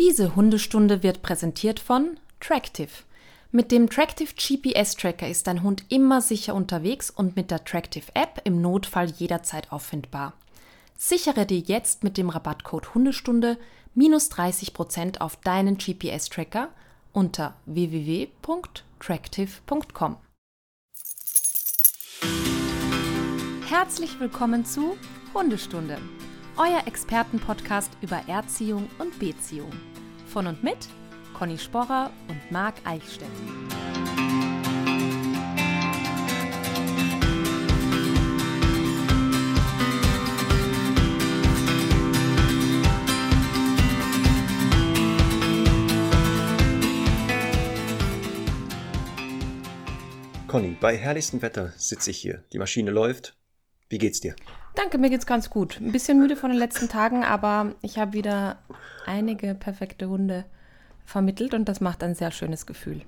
Diese Hundestunde wird präsentiert von Tractive. Mit dem Tractive GPS Tracker ist dein Hund immer sicher unterwegs und mit der Tractive App im Notfall jederzeit auffindbar. Sichere dir jetzt mit dem Rabattcode Hundestunde minus 30% auf deinen GPS Tracker unter www.tractive.com. Herzlich willkommen zu Hundestunde, euer Expertenpodcast über Erziehung und Beziehung. Von und mit Conny Sporrer und Marc Eichstätt. Conny, bei herrlichstem Wetter sitze ich hier. Die Maschine läuft. Wie geht's dir? Danke, mir geht's ganz gut. Ein bisschen müde von den letzten Tagen, aber ich habe wieder einige perfekte Hunde vermittelt und das macht ein sehr schönes Gefühl.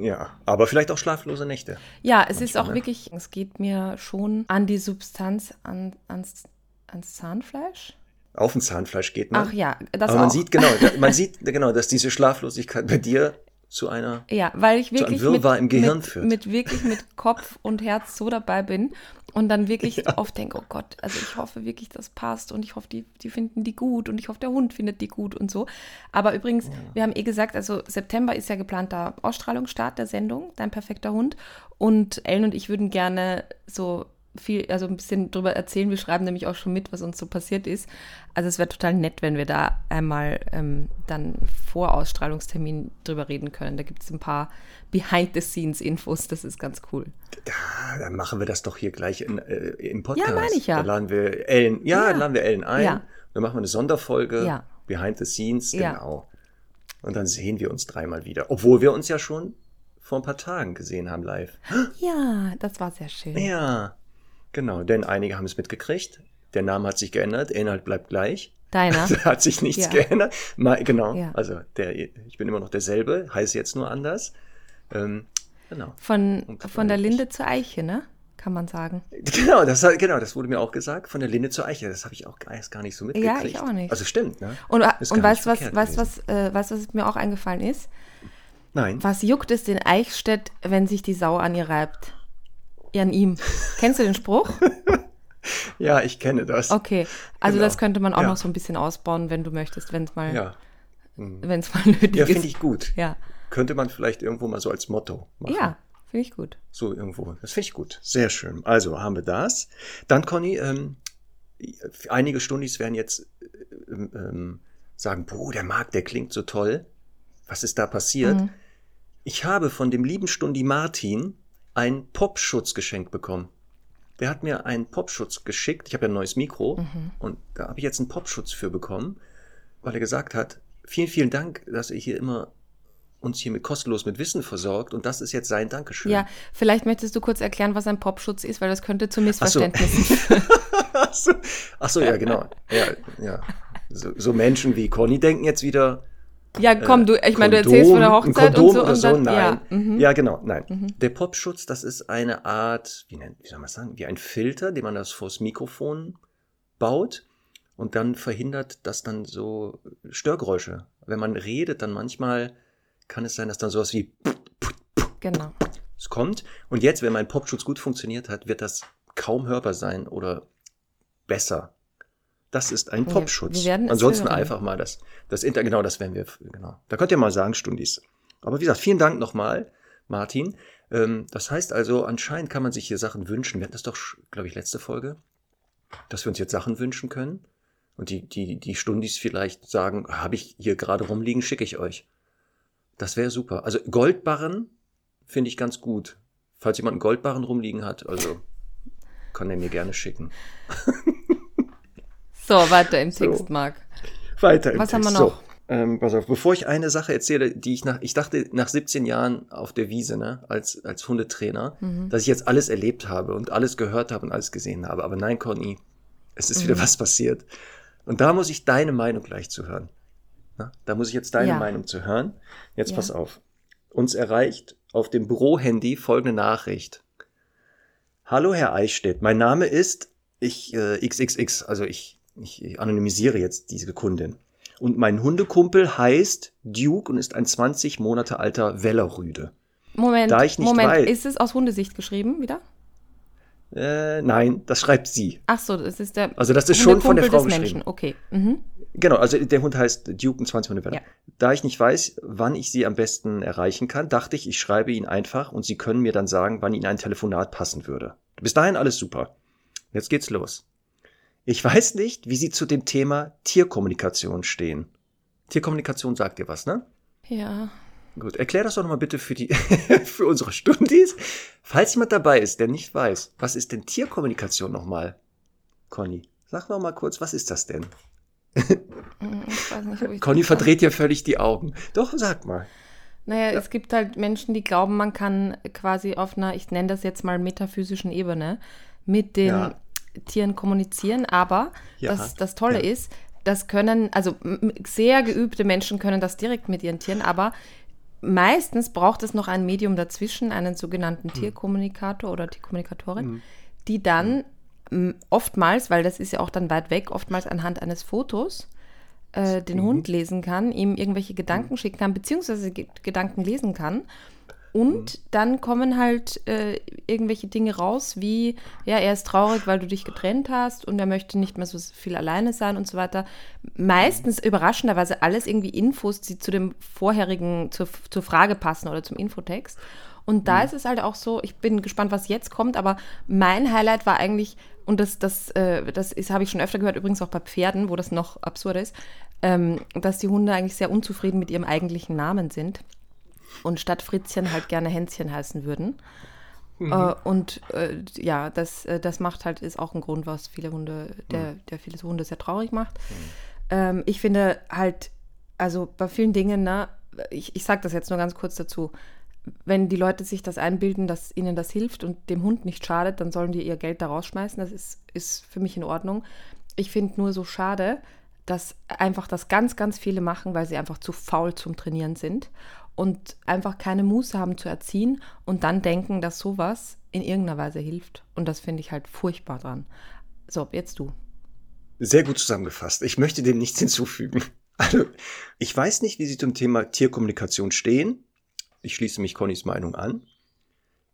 Ja, aber vielleicht auch schlaflose Nächte. Ja, es Manchmal, ist auch ne? wirklich, es geht mir schon an die Substanz, an, ans, ans Zahnfleisch. Auf ein Zahnfleisch geht man. Ach ja, das Aber man sieht genau, man sieht genau, dass diese Schlaflosigkeit bei dir zu einer ja, weil ich wirklich mit, im Gehirn mit, führt. mit wirklich mit Kopf und Herz so dabei bin und dann wirklich ja. oft denke, oh Gott, also ich hoffe wirklich, das passt und ich hoffe, die, die finden die gut und ich hoffe, der Hund findet die gut und so. Aber übrigens, ja. wir haben eh gesagt, also September ist ja geplanter Ausstrahlungsstart der Sendung, Dein perfekter Hund und Ellen und ich würden gerne so viel, also ein bisschen drüber erzählen. Wir schreiben nämlich auch schon mit, was uns so passiert ist. Also es wäre total nett, wenn wir da einmal ähm, dann vor Ausstrahlungstermin drüber reden können. Da gibt es ein paar Behind-the-Scenes-Infos, das ist ganz cool. Ja, dann machen wir das doch hier gleich in, äh, im Podcast. Ja, meine ich ja. Da laden wir Ellen, ja, ja. laden wir Ellen ein. Ja. Dann machen wir eine Sonderfolge, ja. Behind the Scenes, genau. Und dann sehen wir uns dreimal wieder. Obwohl wir uns ja schon vor ein paar Tagen gesehen haben live. Ja, das war sehr schön. Ja, Genau, denn einige haben es mitgekriegt. Der Name hat sich geändert, der Inhalt bleibt gleich. Deiner. da hat sich nichts ja. geändert. Mal, genau, ja. also der, ich bin immer noch derselbe, heiße jetzt nur anders. Ähm, genau. Von, von der Linde zur Eiche, ne? Kann man sagen. Genau das, genau, das wurde mir auch gesagt, von der Linde zur Eiche. Das habe ich auch erst gar nicht so mitgekriegt. Ja, ich auch nicht. Also stimmt, ne? Und, und weißt du, was, was, was, äh, was, was mir auch eingefallen ist? Nein. Was juckt es den Eichstätt, wenn sich die Sau an ihr reibt? An ihm. Kennst du den Spruch? ja, ich kenne das. Okay, also genau. das könnte man auch ja. noch so ein bisschen ausbauen, wenn du möchtest, wenn es mal, ja. Mhm. wenn es mal nötig ja, ist. Ja, finde ich gut. Ja. Könnte man vielleicht irgendwo mal so als Motto machen. Ja, finde ich gut. So irgendwo. Das finde ich gut. Sehr schön. Also haben wir das. Dann, Conny, ähm, einige Stundis werden jetzt ähm, ähm, sagen, boah, der Marc, der klingt so toll. Was ist da passiert? Mhm. Ich habe von dem lieben Stundi Martin einen Popschutz geschenkt bekommen. Der hat mir einen Popschutz geschickt. Ich habe ja ein neues Mikro mhm. und da habe ich jetzt einen Popschutz für bekommen, weil er gesagt hat, vielen, vielen Dank, dass ihr hier immer uns hier mit kostenlos mit Wissen versorgt und das ist jetzt sein Dankeschön. Ja, vielleicht möchtest du kurz erklären, was ein Popschutz ist, weil das könnte zu Missverständnissen führen. Ach, so. Ach so, ja, genau. Ja, ja. So, so Menschen wie Conny denken jetzt wieder, ja, komm, du, ich meine, du erzählst von der Hochzeit und so. und so, dann, nein. Ja, mhm. ja genau, nein. Mhm. Der Popschutz, das ist eine Art, wie, nennt, wie soll man sagen, wie ein Filter, den man das vors Mikrofon baut und dann verhindert, dass dann so Störgeräusche, wenn man redet, dann manchmal kann es sein, dass dann sowas wie genau. es kommt. Und jetzt, wenn mein Popschutz gut funktioniert hat, wird das kaum hörbar sein oder besser. Das ist ein Popschutz. Ansonsten hören. einfach mal das, das Inter, genau, das werden wir, genau. Da könnt ihr mal sagen, Stundis. Aber wie gesagt, vielen Dank nochmal, Martin. Ähm, das heißt also, anscheinend kann man sich hier Sachen wünschen. Wir hatten das doch, glaube ich, letzte Folge, dass wir uns jetzt Sachen wünschen können. Und die, die, die Stundis vielleicht sagen, habe ich hier gerade rumliegen, schicke ich euch. Das wäre super. Also Goldbarren finde ich ganz gut. Falls jemand einen Goldbarren rumliegen hat, also kann er mir gerne schicken. So, weiter im Text, so. Marc. Weiter im Was Text. haben wir noch? So, ähm, pass auf, bevor ich eine Sache erzähle, die ich nach, ich dachte nach 17 Jahren auf der Wiese, ne, als, als Hundetrainer, mhm. dass ich jetzt alles erlebt habe und alles gehört habe und alles gesehen habe. Aber nein, Conny, es ist mhm. wieder was passiert. Und da muss ich deine Meinung gleich zu hören. Na, da muss ich jetzt deine ja. Meinung zu hören. Jetzt ja. pass auf. Uns erreicht auf dem Bürohandy folgende Nachricht. Hallo, Herr Eichstädt. Mein Name ist ich äh, XXX, also ich ich anonymisiere jetzt diese Kundin. Und mein Hundekumpel heißt Duke und ist ein 20 Monate alter Wellerrüde. Moment, Moment, weiß, ist es aus Hundesicht geschrieben wieder? Äh, nein, das schreibt sie. Ach so, das ist der. Also das ist schon von der Frau des Menschen. Okay. Mhm. Genau, also der Hund heißt Duke und 20 Monate Ja. Da ich nicht weiß, wann ich sie am besten erreichen kann, dachte ich, ich schreibe ihn einfach und sie können mir dann sagen, wann ihnen ein Telefonat passen würde. Bis dahin alles super. Jetzt geht's los. Ich weiß nicht, wie Sie zu dem Thema Tierkommunikation stehen. Tierkommunikation sagt dir was, ne? Ja. Gut, erklär das doch nochmal bitte für die, für unsere Stundis. Falls jemand dabei ist, der nicht weiß, was ist denn Tierkommunikation nochmal? Conny, sag noch mal kurz, was ist das denn? Hm, ich weiß nicht, ob ich Conny verdreht ja völlig die Augen. Doch, sag mal. Naja, ja. es gibt halt Menschen, die glauben, man kann quasi auf einer, ich nenne das jetzt mal metaphysischen Ebene, mit den ja. Tieren kommunizieren. Aber ja. das, das Tolle ist, das können, also sehr geübte Menschen können das direkt mit ihren Tieren, aber meistens braucht es noch ein Medium dazwischen, einen sogenannten hm. Tierkommunikator oder Tierkommunikatorin, hm. die dann hm. oftmals, weil das ist ja auch dann weit weg, oftmals anhand eines Fotos äh, den mhm. Hund lesen kann, ihm irgendwelche Gedanken mhm. schicken kann, beziehungsweise Gedanken lesen kann und mhm. dann kommen halt äh, irgendwelche Dinge raus, wie, ja, er ist traurig, weil du dich getrennt hast und er möchte nicht mehr so viel alleine sein und so weiter. Meistens überraschenderweise alles irgendwie Infos, die zu dem vorherigen, zur, zur Frage passen oder zum Infotext. Und da mhm. ist es halt auch so, ich bin gespannt, was jetzt kommt, aber mein Highlight war eigentlich, und das, das, äh, das habe ich schon öfter gehört, übrigens auch bei Pferden, wo das noch absurd ist, ähm, dass die Hunde eigentlich sehr unzufrieden mit ihrem eigentlichen Namen sind und statt Fritzchen halt gerne Hänschen heißen würden. Mhm. Äh, und äh, ja, das, äh, das macht halt, ist auch ein Grund, was viele Hunde, der, mhm. der viele Hunde sehr traurig macht. Mhm. Ähm, ich finde halt, also bei vielen Dingen, ne, ich, ich sage das jetzt nur ganz kurz dazu, wenn die Leute sich das einbilden, dass ihnen das hilft und dem Hund nicht schadet, dann sollen die ihr Geld da rausschmeißen. Das ist, ist für mich in Ordnung. Ich finde nur so schade, dass einfach das ganz, ganz viele machen, weil sie einfach zu faul zum Trainieren sind und einfach keine Muße haben zu erziehen und dann denken, dass sowas in irgendeiner Weise hilft. Und das finde ich halt furchtbar dran. So, jetzt du. Sehr gut zusammengefasst. Ich möchte dem nichts hinzufügen. Also, ich weiß nicht, wie Sie zum Thema Tierkommunikation stehen. Ich schließe mich Connys Meinung an.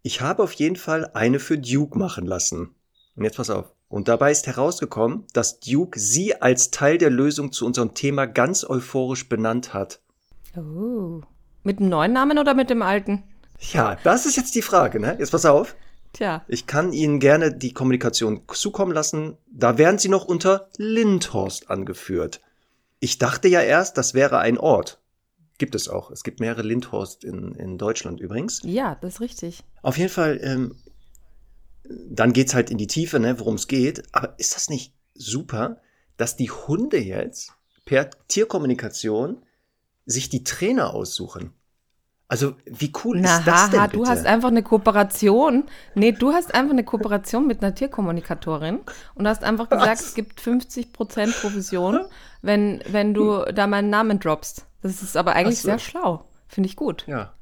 Ich habe auf jeden Fall eine für Duke machen lassen. Und jetzt pass auf. Und dabei ist herausgekommen, dass Duke sie als Teil der Lösung zu unserem Thema ganz euphorisch benannt hat. Oh. Mit dem neuen Namen oder mit dem alten? Ja, das ist jetzt die Frage, ne? Jetzt pass auf. Tja. Ich kann Ihnen gerne die Kommunikation zukommen lassen. Da werden Sie noch unter Lindhorst angeführt. Ich dachte ja erst, das wäre ein Ort. Gibt es auch. Es gibt mehrere Lindhorst in, in Deutschland übrigens. Ja, das ist richtig. Auf jeden Fall, ähm, dann geht's halt in die Tiefe, ne, worum es geht. Aber ist das nicht super, dass die Hunde jetzt per Tierkommunikation sich die Trainer aussuchen. Also, wie cool Na, ist das denn bitte? Du hast einfach eine Kooperation. Nee, du hast einfach eine Kooperation mit einer Tierkommunikatorin und hast einfach gesagt, Was? es gibt 50% Provision, wenn, wenn du da meinen Namen droppst. Das ist aber eigentlich so. sehr schlau. Finde ich gut. Ja.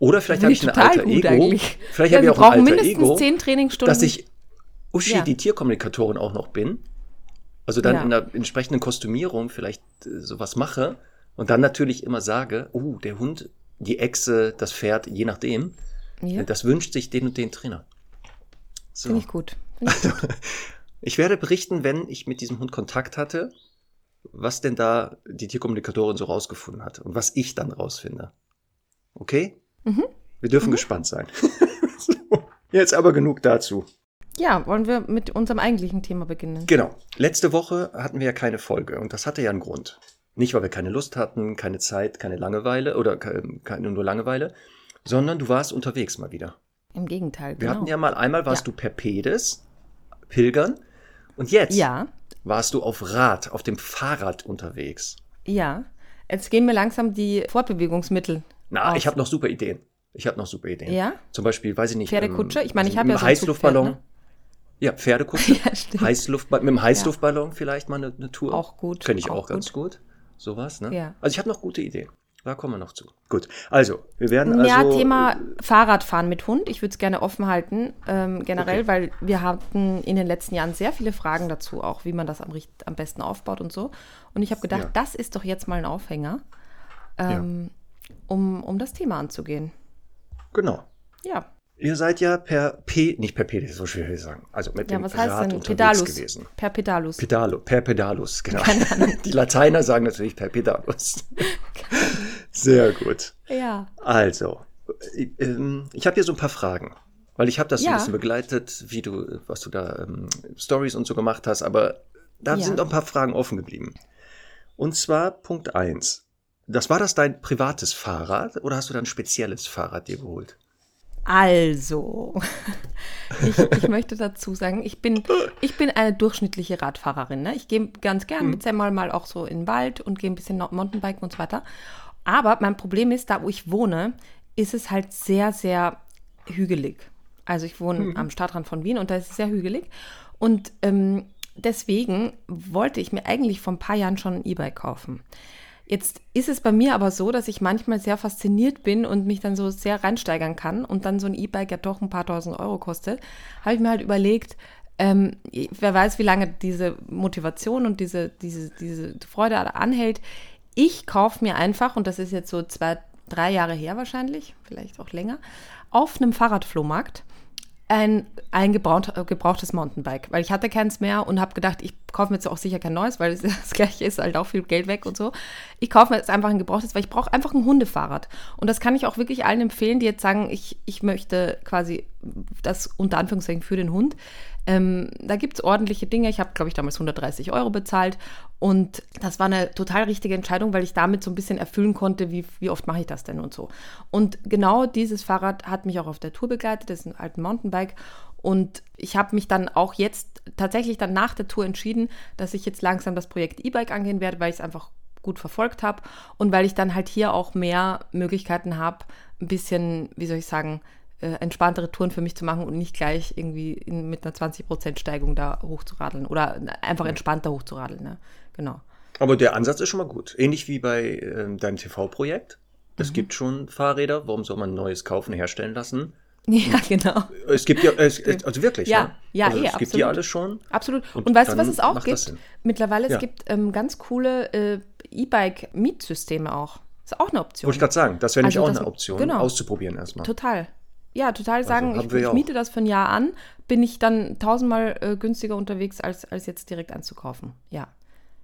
Oder vielleicht habe ich ein alter Ego. Eigentlich. Vielleicht ja, habe ich auch ein alter mindestens Ego, 10 Trainingsstunden. dass ich Uschi, ja. die Tierkommunikatorin auch noch bin. Also dann ja. in der entsprechenden Kostümierung vielleicht äh, sowas mache und dann natürlich immer sage, oh, der Hund, die Echse, das Pferd, je nachdem, ja. das wünscht sich den und den Trainer. So. Finde ich gut. Find ich, gut. ich werde berichten, wenn ich mit diesem Hund Kontakt hatte, was denn da die Tierkommunikatorin so rausgefunden hat und was ich dann rausfinde. Okay? Mhm. Wir dürfen mhm. gespannt sein. so, jetzt aber genug dazu. Ja, wollen wir mit unserem eigentlichen Thema beginnen? Genau. Letzte Woche hatten wir ja keine Folge und das hatte ja einen Grund. Nicht, weil wir keine Lust hatten, keine Zeit, keine Langeweile oder keine, nur Langeweile, sondern du warst unterwegs mal wieder. Im Gegenteil. Wir genau. hatten ja mal einmal warst ja. du per Pedes, Pilgern, und jetzt ja. warst du auf Rad, auf dem Fahrrad unterwegs. Ja. Jetzt gehen mir langsam die Fortbewegungsmittel. Na, auf. ich habe noch super Ideen. Ich habe noch super Ideen. Ja. Zum Beispiel, weiß ich nicht. Pferdekutsche? Ich meine, ich habe ja so Heißluftballon. Zugpferd, ne? Ja, Pferdekutsche. ja, Heißluftballon, mit dem Heißluftballon ja. vielleicht mal eine, eine, Tour. Auch gut. Könnte ich auch, auch ganz gut. Sowas, ne? Ja. Also ich habe noch gute Ideen. Da kommen wir noch zu. Gut, also, wir werden also... Ja, Thema Fahrradfahren mit Hund. Ich würde es gerne offen halten, ähm, generell, okay. weil wir hatten in den letzten Jahren sehr viele Fragen dazu, auch wie man das am, am besten aufbaut und so. Und ich habe gedacht, ja. das ist doch jetzt mal ein Aufhänger, ähm, ja. um, um das Thema anzugehen. Genau. Ja. Ihr seid ja per P, nicht per P, das ist so schwierig zu sagen. Also mit ja, dem was heißt Rad denn? unterwegs Pedalus. gewesen. Per Pedalus. Pedalo, per Pedalus, genau. Die Lateiner sagen natürlich per Pedalus. Sehr gut. Ja. Also, ich, ähm, ich habe hier so ein paar Fragen, weil ich habe das ja. ein bisschen begleitet, wie du, was du da ähm, Stories und so gemacht hast, aber da ja. sind noch ein paar Fragen offen geblieben. Und zwar Punkt eins. Das war das dein privates Fahrrad oder hast du da ein spezielles Fahrrad dir geholt? Also, ich, ich, möchte dazu sagen, ich bin, ich bin eine durchschnittliche Radfahrerin. Ne? Ich gehe ganz gern mhm. mit Semmel mal auch so in den Wald und gehe ein bisschen Mountainbiken und so weiter. Aber mein Problem ist, da wo ich wohne, ist es halt sehr, sehr hügelig. Also ich wohne mhm. am Stadtrand von Wien und da ist es sehr hügelig. Und ähm, deswegen wollte ich mir eigentlich vor ein paar Jahren schon ein E-Bike kaufen. Jetzt ist es bei mir aber so, dass ich manchmal sehr fasziniert bin und mich dann so sehr reinsteigern kann und dann so ein E-Bike ja doch ein paar tausend Euro kostet, habe ich mir halt überlegt, ähm, wer weiß, wie lange diese Motivation und diese, diese, diese Freude anhält. Ich kaufe mir einfach, und das ist jetzt so zwei, drei Jahre her wahrscheinlich, vielleicht auch länger, auf einem Fahrradflohmarkt ein, ein gebraucht, gebrauchtes Mountainbike, weil ich hatte keins mehr und habe gedacht, ich kaufe mir jetzt auch sicher kein neues, weil das gleiche ist halt auch viel Geld weg und so. Ich kaufe mir jetzt einfach ein gebrauchtes, weil ich brauche einfach ein Hundefahrrad. Und das kann ich auch wirklich allen empfehlen, die jetzt sagen, ich, ich möchte quasi das unter Anführungszeichen für den Hund. Ähm, da gibt es ordentliche Dinge. Ich habe, glaube ich, damals 130 Euro bezahlt. Und das war eine total richtige Entscheidung, weil ich damit so ein bisschen erfüllen konnte, wie, wie oft mache ich das denn und so. Und genau dieses Fahrrad hat mich auch auf der Tour begleitet. Das ist ein altes Mountainbike. Und ich habe mich dann auch jetzt tatsächlich dann nach der Tour entschieden, dass ich jetzt langsam das Projekt E-Bike angehen werde, weil ich es einfach gut verfolgt habe und weil ich dann halt hier auch mehr Möglichkeiten habe, ein bisschen, wie soll ich sagen, äh, entspanntere Touren für mich zu machen und nicht gleich irgendwie in, mit einer 20% Steigung da hochzuradeln oder einfach entspannter hochzuradeln. Ne? Genau. Aber der Ansatz ist schon mal gut. Ähnlich wie bei äh, deinem TV-Projekt. Es mhm. gibt schon Fahrräder. Warum soll man ein neues kaufen, herstellen lassen? Ja, genau. Es gibt ja, es, also wirklich, ja. Ja, also eh, es absolut. gibt die alles schon. Absolut. Und, und weißt du, was es auch gibt? Mittlerweile, ja. es gibt ähm, ganz coole äh, E-Bike-Mietsysteme auch. Ist auch eine Option. Wollte ich gerade sagen, das wäre nämlich also auch eine Option, genau. auszuprobieren erstmal. Total. Ja, total also sagen, also ich, ich miete das für ein Jahr an, bin ich dann tausendmal äh, günstiger unterwegs, als, als jetzt direkt anzukaufen. Ja.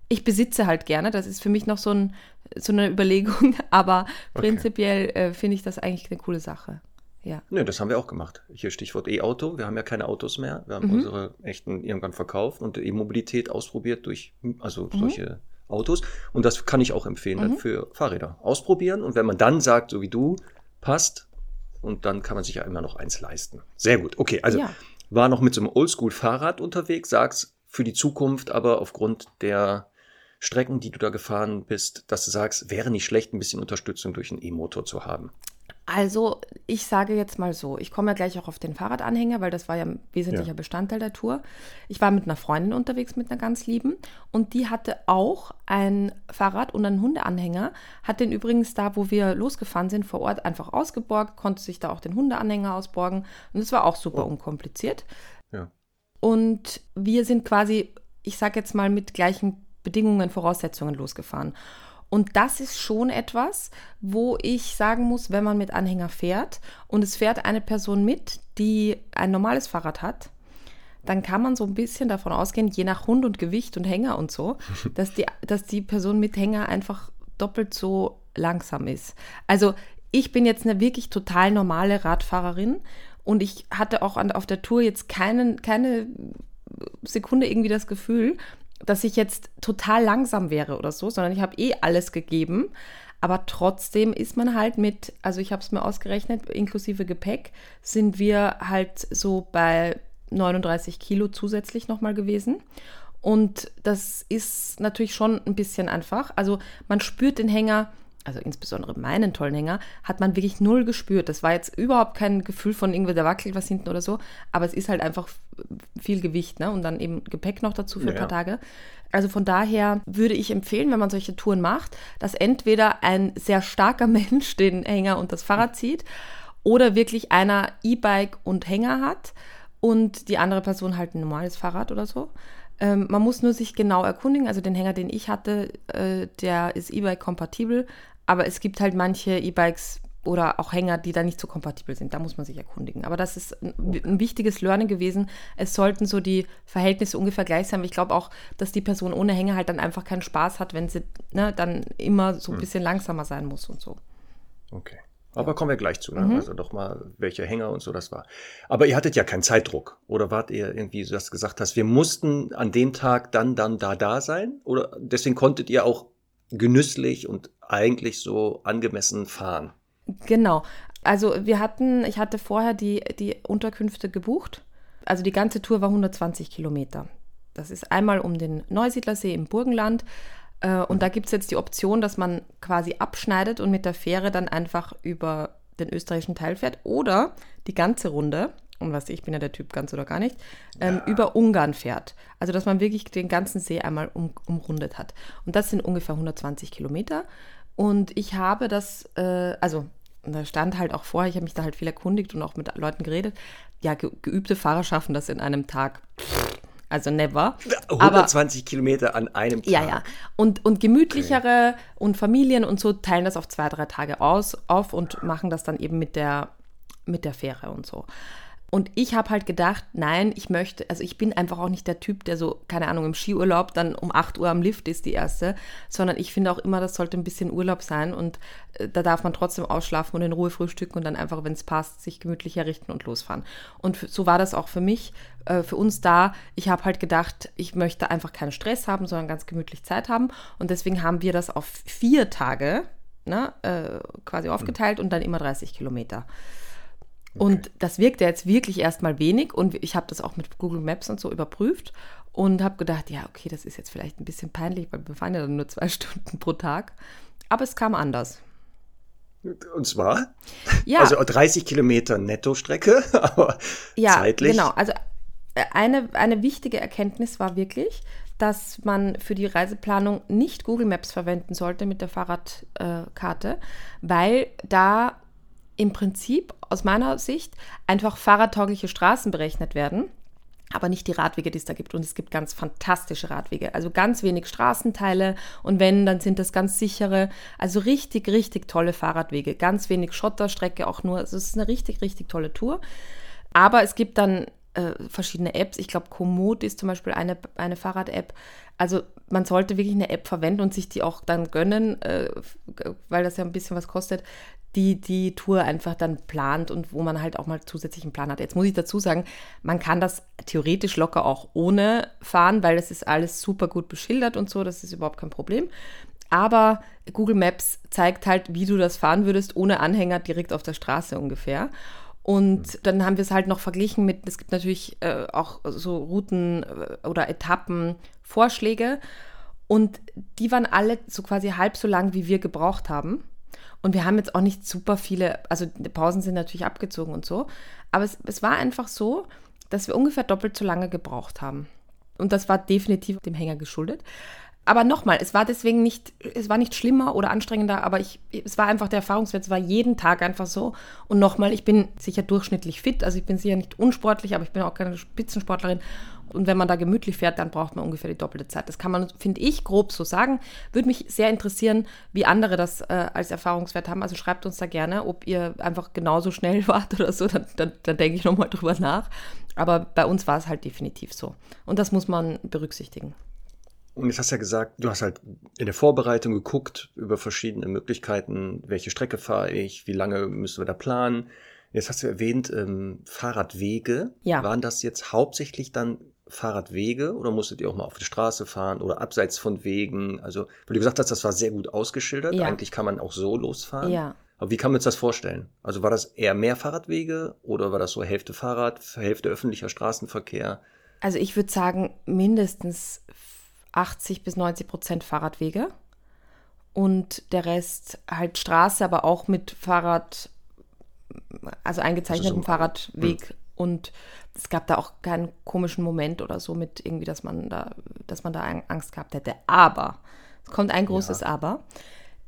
Ich besitze halt gerne, das ist für mich noch so, ein, so eine Überlegung, aber okay. prinzipiell äh, finde ich das eigentlich eine coole Sache. Ja. Nö, das haben wir auch gemacht. Hier Stichwort E-Auto. Wir haben ja keine Autos mehr. Wir haben mhm. unsere echten irgendwann verkauft und E-Mobilität ausprobiert durch also mhm. solche Autos. Und das kann ich auch empfehlen mhm. dann für Fahrräder. Ausprobieren. Und wenn man dann sagt, so wie du, passt, und dann kann man sich ja immer noch eins leisten. Sehr gut. Okay, also ja. war noch mit so einem Oldschool-Fahrrad unterwegs, sagst für die Zukunft, aber aufgrund der Strecken, die du da gefahren bist, dass du sagst, wäre nicht schlecht, ein bisschen Unterstützung durch einen E-Motor zu haben. Also, ich sage jetzt mal so, ich komme ja gleich auch auf den Fahrradanhänger, weil das war ja ein wesentlicher ja. Bestandteil der Tour. Ich war mit einer Freundin unterwegs, mit einer ganz lieben, und die hatte auch ein Fahrrad und einen Hundeanhänger, hat den übrigens da, wo wir losgefahren sind, vor Ort einfach ausgeborgt, konnte sich da auch den Hundeanhänger ausborgen und es war auch super oh. unkompliziert. Ja. Und wir sind quasi, ich sage jetzt mal, mit gleichen Bedingungen, Voraussetzungen losgefahren. Und das ist schon etwas, wo ich sagen muss, wenn man mit Anhänger fährt und es fährt eine Person mit, die ein normales Fahrrad hat, dann kann man so ein bisschen davon ausgehen, je nach Hund und Gewicht und Hänger und so, dass die, dass die Person mit Hänger einfach doppelt so langsam ist. Also ich bin jetzt eine wirklich total normale Radfahrerin und ich hatte auch an, auf der Tour jetzt keinen, keine Sekunde irgendwie das Gefühl, dass ich jetzt total langsam wäre oder so, sondern ich habe eh alles gegeben. Aber trotzdem ist man halt mit, also ich habe es mir ausgerechnet, inklusive Gepäck, sind wir halt so bei 39 Kilo zusätzlich nochmal gewesen. Und das ist natürlich schon ein bisschen einfach. Also man spürt den Hänger also insbesondere meinen tollen Hänger, hat man wirklich null gespürt. Das war jetzt überhaupt kein Gefühl von irgendwie, da wackelt was hinten oder so, aber es ist halt einfach viel Gewicht, ne? Und dann eben Gepäck noch dazu für ja, ein paar Tage. Also von daher würde ich empfehlen, wenn man solche Touren macht, dass entweder ein sehr starker Mensch den Hänger und das Fahrrad zieht oder wirklich einer E-Bike und Hänger hat und die andere Person halt ein normales Fahrrad oder so. Ähm, man muss nur sich genau erkundigen. Also den Hänger, den ich hatte, äh, der ist E-Bike kompatibel, aber es gibt halt manche E-Bikes oder auch Hänger, die da nicht so kompatibel sind. Da muss man sich erkundigen. Aber das ist ein, ein wichtiges Learning gewesen. Es sollten so die Verhältnisse ungefähr gleich sein. Ich glaube auch, dass die Person ohne Hänger halt dann einfach keinen Spaß hat, wenn sie ne, dann immer so ein hm. bisschen langsamer sein muss und so. Okay. Aber kommen wir gleich zu, ne? Mhm. also doch mal, welche Hänger und so das war. Aber ihr hattet ja keinen Zeitdruck, oder wart ihr irgendwie, so dass du gesagt hast, wir mussten an dem Tag dann, dann, da, da sein? Oder deswegen konntet ihr auch genüsslich und eigentlich so angemessen fahren? Genau. Also wir hatten, ich hatte vorher die, die Unterkünfte gebucht. Also die ganze Tour war 120 Kilometer. Das ist einmal um den Neusiedlersee im Burgenland, äh, und da gibt es jetzt die Option, dass man quasi abschneidet und mit der Fähre dann einfach über den österreichischen Teil fährt oder die ganze Runde, und was ich bin ja der Typ ganz oder gar nicht, ähm, ja. über Ungarn fährt. Also dass man wirklich den ganzen See einmal um, umrundet hat. Und das sind ungefähr 120 Kilometer. Und ich habe das, äh, also da stand halt auch vor, ich habe mich da halt viel erkundigt und auch mit Leuten geredet. Ja, geübte Fahrer schaffen das in einem Tag. Also never. 120 Aber, Kilometer an einem Tag. Ja, ja. Und, und gemütlichere okay. und Familien und so teilen das auf zwei, drei Tage aus, auf und machen das dann eben mit der, mit der Fähre und so. Und ich habe halt gedacht, nein, ich möchte, also ich bin einfach auch nicht der Typ, der so, keine Ahnung, im Skiurlaub dann um 8 Uhr am Lift ist, die erste, sondern ich finde auch immer, das sollte ein bisschen Urlaub sein und äh, da darf man trotzdem ausschlafen und in Ruhe frühstücken und dann einfach, wenn es passt, sich gemütlich errichten und losfahren. Und so war das auch für mich, äh, für uns da. Ich habe halt gedacht, ich möchte einfach keinen Stress haben, sondern ganz gemütlich Zeit haben und deswegen haben wir das auf vier Tage ne, äh, quasi aufgeteilt und dann immer 30 Kilometer. Und das wirkt ja jetzt wirklich erstmal wenig und ich habe das auch mit Google Maps und so überprüft und habe gedacht, ja, okay, das ist jetzt vielleicht ein bisschen peinlich, weil wir fahren ja dann nur zwei Stunden pro Tag. Aber es kam anders. Und zwar? Ja. Also 30 Kilometer Nettostrecke, aber ja, zeitlich. Genau, also äh, eine, eine wichtige Erkenntnis war wirklich, dass man für die Reiseplanung nicht Google Maps verwenden sollte mit der Fahrradkarte, äh, weil da im Prinzip aus meiner Sicht einfach fahrradtaugliche Straßen berechnet werden, aber nicht die Radwege, die es da gibt. Und es gibt ganz fantastische Radwege, also ganz wenig Straßenteile und wenn, dann sind das ganz sichere, also richtig, richtig tolle Fahrradwege, ganz wenig Schotterstrecke auch nur. Also es ist eine richtig, richtig tolle Tour. Aber es gibt dann äh, verschiedene Apps. Ich glaube, Komoot ist zum Beispiel eine, eine Fahrrad-App. Also man sollte wirklich eine App verwenden und sich die auch dann gönnen, äh, weil das ja ein bisschen was kostet, die die Tour einfach dann plant und wo man halt auch mal zusätzlichen Plan hat. Jetzt muss ich dazu sagen, man kann das theoretisch locker auch ohne fahren, weil das ist alles super gut beschildert und so, das ist überhaupt kein Problem. Aber Google Maps zeigt halt, wie du das fahren würdest, ohne Anhänger direkt auf der Straße ungefähr. Und dann haben wir es halt noch verglichen mit, es gibt natürlich äh, auch so Routen äh, oder Etappenvorschläge. Und die waren alle so quasi halb so lang, wie wir gebraucht haben. Und wir haben jetzt auch nicht super viele, also die Pausen sind natürlich abgezogen und so, aber es, es war einfach so, dass wir ungefähr doppelt so lange gebraucht haben. Und das war definitiv dem Hänger geschuldet. Aber nochmal, es war deswegen nicht, es war nicht schlimmer oder anstrengender, aber ich, es war einfach der Erfahrungswert, es war jeden Tag einfach so. Und nochmal, ich bin sicher durchschnittlich fit, also ich bin sicher nicht unsportlich, aber ich bin auch keine Spitzensportlerin. Und wenn man da gemütlich fährt, dann braucht man ungefähr die doppelte Zeit. Das kann man, finde ich, grob so sagen. Würde mich sehr interessieren, wie andere das äh, als Erfahrungswert haben. Also schreibt uns da gerne, ob ihr einfach genauso schnell wart oder so. Dann, dann, dann denke ich nochmal drüber nach. Aber bei uns war es halt definitiv so. Und das muss man berücksichtigen. Und jetzt hast du ja gesagt, du hast halt in der Vorbereitung geguckt über verschiedene Möglichkeiten, welche Strecke fahre ich, wie lange müssen wir da planen. Jetzt hast du erwähnt, ähm, Fahrradwege. Ja. Waren das jetzt hauptsächlich dann Fahrradwege oder musstet ihr auch mal auf die Straße fahren oder abseits von Wegen? Also, weil du gesagt hast, das war sehr gut ausgeschildert. Ja. Eigentlich kann man auch so losfahren. Ja. Aber wie kann man sich das vorstellen? Also war das eher mehr Fahrradwege oder war das so Hälfte Fahrrad, Hälfte öffentlicher Straßenverkehr? Also ich würde sagen, mindestens 80 bis 90 Prozent Fahrradwege und der Rest halt Straße, aber auch mit Fahrrad, also eingezeichnetem also so Fahrradweg. Und es gab da auch keinen komischen Moment oder so mit irgendwie, dass man da, dass man da Angst gehabt hätte. Aber, es kommt ein großes ja. Aber.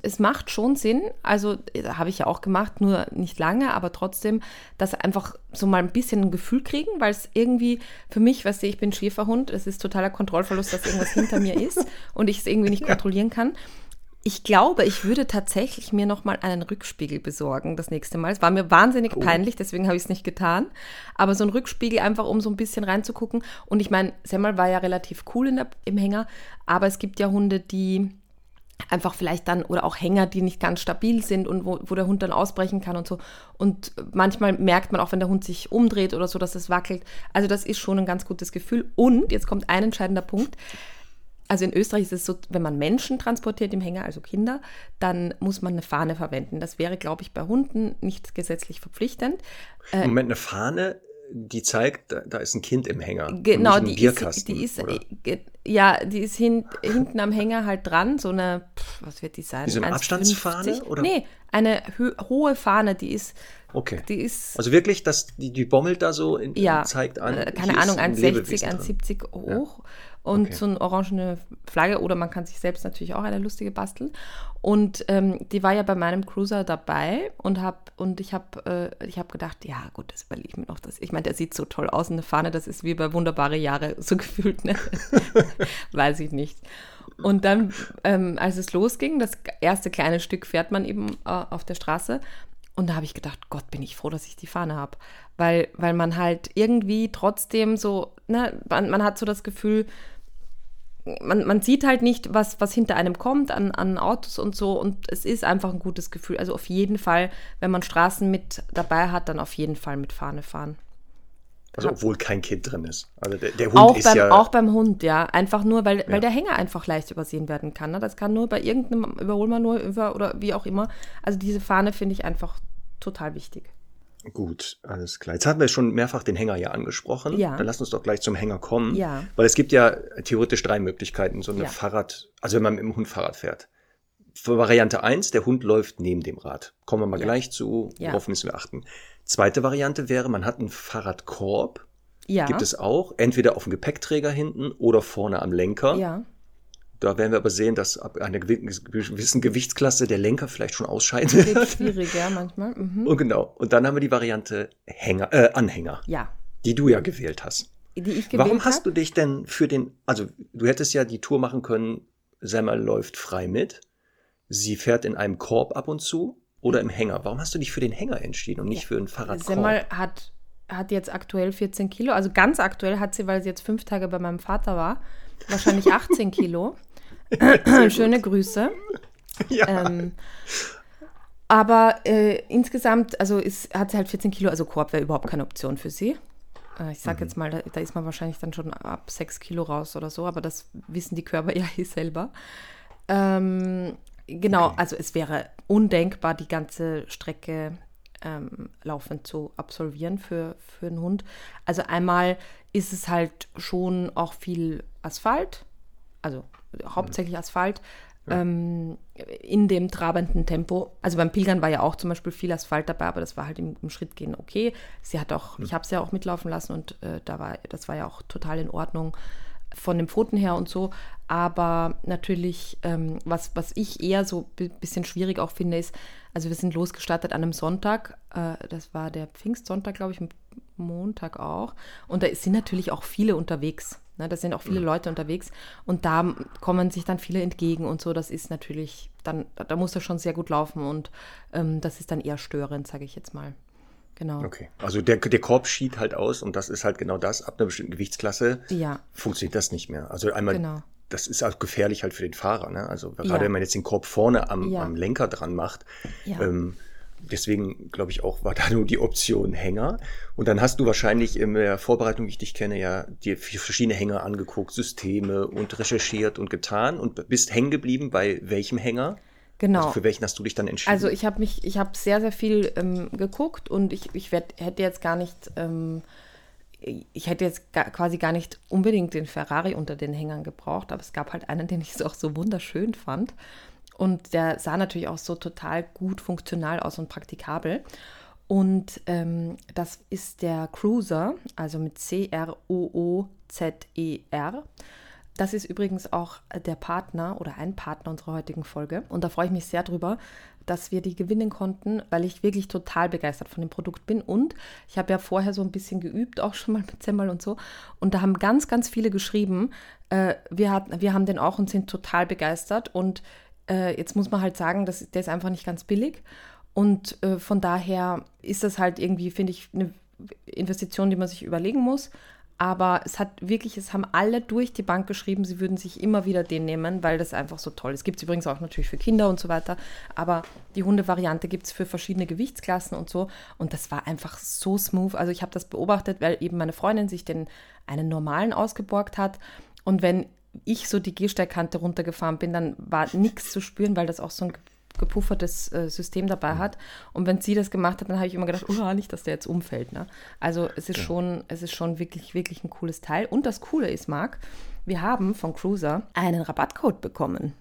Es macht schon Sinn, also habe ich ja auch gemacht, nur nicht lange, aber trotzdem, dass einfach so mal ein bisschen ein Gefühl kriegen, weil es irgendwie für mich, weißt du, ich bin Schäferhund, es ist totaler Kontrollverlust, dass irgendwas hinter mir ist und ich es irgendwie nicht kontrollieren kann. Ich glaube, ich würde tatsächlich mir nochmal einen Rückspiegel besorgen das nächste Mal. Es war mir wahnsinnig oh. peinlich, deswegen habe ich es nicht getan. Aber so ein Rückspiegel einfach, um so ein bisschen reinzugucken. Und ich meine, Semmel war ja relativ cool der, im Hänger, aber es gibt ja Hunde, die einfach vielleicht dann, oder auch Hänger, die nicht ganz stabil sind und wo, wo der Hund dann ausbrechen kann und so. Und manchmal merkt man auch, wenn der Hund sich umdreht oder so, dass es wackelt. Also das ist schon ein ganz gutes Gefühl. Und jetzt kommt ein entscheidender Punkt also in Österreich ist es so, wenn man Menschen transportiert im Hänger, also Kinder, dann muss man eine Fahne verwenden. Das wäre, glaube ich, bei Hunden nicht gesetzlich verpflichtend. Äh, Moment, eine Fahne, die zeigt, da, da, ist ein Kind im Hänger. Genau, die ist, die ist ja, die ist hin, hinten am Hänger halt dran, so eine, was wird die sein? So eine Abstandsfahne? Oder? Nee, eine hohe Fahne, die ist Okay. Die ist, also wirklich, dass die, die bommelt da so in, ja, zeigt an. Äh, keine Ahnung, 1,60, 1,70 hoch. Ja und okay. so eine orangene Flagge oder man kann sich selbst natürlich auch eine lustige basteln. Und ähm, die war ja bei meinem Cruiser dabei und hab und ich habe äh, ich habe gedacht, ja gut, das überlege ich mir noch. Das. Ich meine, der sieht so toll aus, eine Fahne, das ist wie bei wunderbare Jahre so gefühlt, ne? Weiß ich nicht. Und dann, ähm, als es losging, das erste kleine Stück fährt man eben äh, auf der Straße. Und da habe ich gedacht, Gott, bin ich froh, dass ich die Fahne habe. Weil, weil man halt irgendwie trotzdem so, ne, man, man hat so das Gefühl, man, man sieht halt nicht, was, was hinter einem kommt an, an Autos und so. Und es ist einfach ein gutes Gefühl. Also auf jeden Fall, wenn man Straßen mit dabei hat, dann auf jeden Fall mit Fahne fahren. Also obwohl kein Kind drin ist. Also der, der Hund auch ist beim, ja... Auch beim Hund, ja. Einfach nur, weil, ja. weil der Hänger einfach leicht übersehen werden kann. Ne? Das kann nur bei irgendeinem Überholmanöver oder wie auch immer. Also diese Fahne finde ich einfach total wichtig. Gut, alles klar. Jetzt hatten wir schon mehrfach den Hänger ja angesprochen. Ja. Dann lass uns doch gleich zum Hänger kommen. Ja. Weil es gibt ja theoretisch drei Möglichkeiten, so eine ja. Fahrrad, also wenn man mit dem Hund Fahrrad fährt. Für Variante eins, der Hund läuft neben dem Rad. Kommen wir mal ja. gleich zu, worauf müssen wir achten. Zweite Variante wäre, man hat einen Fahrradkorb. Ja. Gibt es auch, entweder auf dem Gepäckträger hinten oder vorne am Lenker. Ja. Da werden wir aber sehen, dass ab einer gewissen Gewichtsklasse der Lenker vielleicht schon ausscheidet. Wird schwierig, ja, manchmal. Mhm. Und genau. Und dann haben wir die Variante Hänger, äh, Anhänger. Ja. Die du ja gewählt hast. Die ich gewählt Warum hast hab? du dich denn für den, also du hättest ja die Tour machen können, Selma läuft frei mit, sie fährt in einem Korb ab und zu oder im Hänger. Warum hast du dich für den Hänger entschieden und nicht ja. für einen Fahrradkorb? Semmel hat, hat jetzt aktuell 14 Kilo, also ganz aktuell hat sie, weil sie jetzt fünf Tage bei meinem Vater war, wahrscheinlich 18 Kilo. Schöne Grüße. Ja. Ähm, aber äh, insgesamt, also ist, hat sie halt 14 Kilo, also Korb wäre überhaupt keine Option für sie. Äh, ich sage mhm. jetzt mal, da, da, ist man wahrscheinlich dann schon ab 6 Kilo raus oder so, aber das wissen die Körper ja eh selber. Ähm, genau, okay. also es wäre undenkbar, die ganze Strecke ähm, laufend zu absolvieren für, für einen Hund. Also einmal ist es halt schon auch viel Asphalt, also hauptsächlich Asphalt. Ja. Ähm, in dem trabenden Tempo. Also beim Pilgern war ja auch zum Beispiel viel Asphalt dabei, aber das war halt im, im Schrittgehen okay. Sie hat auch, mhm. ich habe es ja auch mitlaufen lassen und äh, da war, das war ja auch total in Ordnung von den Pfoten her und so. Aber natürlich, ähm, was, was ich eher so ein bisschen schwierig auch finde, ist, also wir sind losgestartet an einem Sonntag, äh, das war der Pfingstsonntag, glaube ich, Montag auch. Und da sind natürlich auch viele unterwegs. Ne? Da sind auch viele mhm. Leute unterwegs und da kommen sich dann viele entgegen und so. Das ist natürlich, dann, da muss das schon sehr gut laufen und ähm, das ist dann eher störend, sage ich jetzt mal. Genau. Okay. Also der, der Korb schied halt aus und das ist halt genau das. Ab einer bestimmten Gewichtsklasse ja. funktioniert das nicht mehr. Also einmal, genau. das ist auch gefährlich halt für den Fahrer. Ne? Also gerade ja. wenn man jetzt den Korb vorne am, ja. am Lenker dran macht, ähm, deswegen glaube ich auch, war da nur die Option Hänger. Und dann hast du wahrscheinlich in der Vorbereitung, wie ich dich kenne, ja dir verschiedene Hänger angeguckt, Systeme und recherchiert und getan und bist hängen geblieben bei welchem Hänger? Genau. Also für welchen hast du dich dann entschieden? Also ich habe mich, ich habe sehr, sehr viel ähm, geguckt und ich, ich werd, hätte jetzt gar nicht, ähm, ich hätte jetzt gar, quasi gar nicht unbedingt den Ferrari unter den Hängern gebraucht, aber es gab halt einen, den ich auch so wunderschön fand. Und der sah natürlich auch so total gut funktional aus und praktikabel. Und ähm, das ist der Cruiser, also mit C-R-O-O-Z-E-R. Das ist übrigens auch der Partner oder ein Partner unserer heutigen Folge. Und da freue ich mich sehr drüber, dass wir die gewinnen konnten, weil ich wirklich total begeistert von dem Produkt bin. Und ich habe ja vorher so ein bisschen geübt, auch schon mal mit Semmel und so. Und da haben ganz, ganz viele geschrieben, äh, wir, hat, wir haben den auch und sind total begeistert. Und äh, jetzt muss man halt sagen, dass, der ist einfach nicht ganz billig. Und äh, von daher ist das halt irgendwie, finde ich, eine Investition, die man sich überlegen muss. Aber es hat wirklich, es haben alle durch die Bank geschrieben, sie würden sich immer wieder den nehmen, weil das einfach so toll ist. Gibt es übrigens auch natürlich für Kinder und so weiter. Aber die Hundevariante gibt es für verschiedene Gewichtsklassen und so. Und das war einfach so smooth. Also ich habe das beobachtet, weil eben meine Freundin sich den einen normalen ausgeborgt hat. Und wenn ich so die Gehsteigkante runtergefahren bin, dann war nichts zu spüren, weil das auch so ein gepuffertes äh, System dabei mhm. hat. Und wenn sie das gemacht hat, dann habe ich immer gedacht, oh, nicht, dass der jetzt umfällt. Ne? Also es ist ja. schon, es ist schon wirklich, wirklich ein cooles Teil. Und das Coole ist, Marc, wir haben von Cruiser einen Rabattcode bekommen.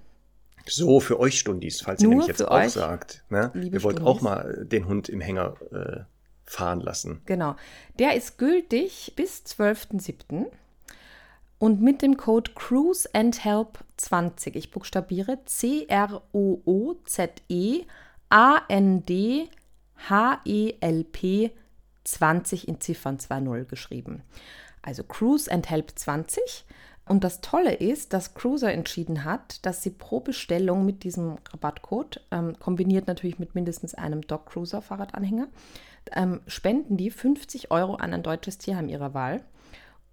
So, für euch Stundis, falls ihr nämlich jetzt auch sagt, ne? ihr wollt Stundis. auch mal den Hund im Hänger äh, fahren lassen. Genau. Der ist gültig bis 12.07. Und mit dem Code Cruise and Help 20, ich buchstabiere C-R-O-O-Z-E A-N-D H-E-L-P 20 in Ziffern 2.0 geschrieben. Also Cruise and Help 20. Und das Tolle ist, dass Cruiser entschieden hat, dass sie pro Bestellung mit diesem Rabattcode, ähm, kombiniert natürlich mit mindestens einem Dog Cruiser Fahrradanhänger, ähm, spenden die 50 Euro an ein deutsches Tierheim ihrer Wahl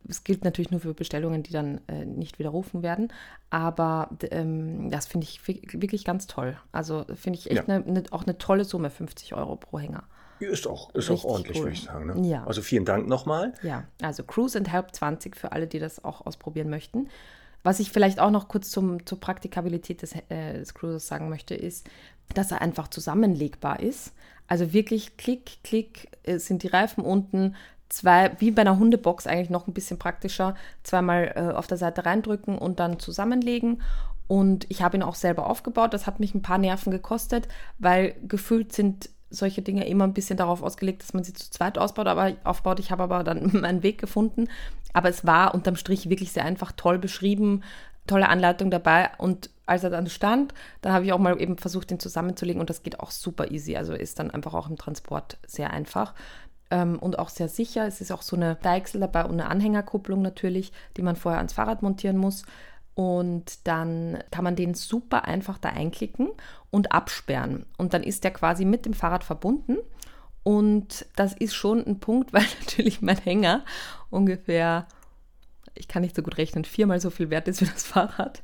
es gilt natürlich nur für Bestellungen, die dann äh, nicht widerrufen werden. Aber ähm, das finde ich wirklich ganz toll. Also finde ich echt ja. ne, ne, auch eine tolle Summe, 50 Euro pro Hänger. Ist auch, ist auch ordentlich, cool. würde ich sagen. Ne? Ja. Also vielen Dank nochmal. Ja, also Cruise and Help 20 für alle, die das auch ausprobieren möchten. Was ich vielleicht auch noch kurz zum, zur Praktikabilität des, äh, des Cruisers sagen möchte, ist, dass er einfach zusammenlegbar ist. Also wirklich Klick, Klick äh, sind die Reifen unten, zwei, wie bei einer Hundebox eigentlich noch ein bisschen praktischer, zweimal äh, auf der Seite reindrücken und dann zusammenlegen. Und ich habe ihn auch selber aufgebaut. Das hat mich ein paar Nerven gekostet, weil gefühlt sind solche Dinge immer ein bisschen darauf ausgelegt, dass man sie zu zweit ausbaut, aber aufbaut. Ich habe aber dann meinen Weg gefunden. Aber es war unterm Strich wirklich sehr einfach, toll beschrieben, tolle Anleitung dabei. Und als er dann stand, dann habe ich auch mal eben versucht, den zusammenzulegen und das geht auch super easy. Also ist dann einfach auch im Transport sehr einfach ähm, und auch sehr sicher. Es ist auch so eine Deichsel dabei und eine Anhängerkupplung natürlich, die man vorher ans Fahrrad montieren muss. Und dann kann man den super einfach da einklicken und absperren. Und dann ist der quasi mit dem Fahrrad verbunden. Und das ist schon ein Punkt, weil natürlich mein Hänger ungefähr ich kann nicht so gut rechnen, viermal so viel wert ist wie das Fahrrad.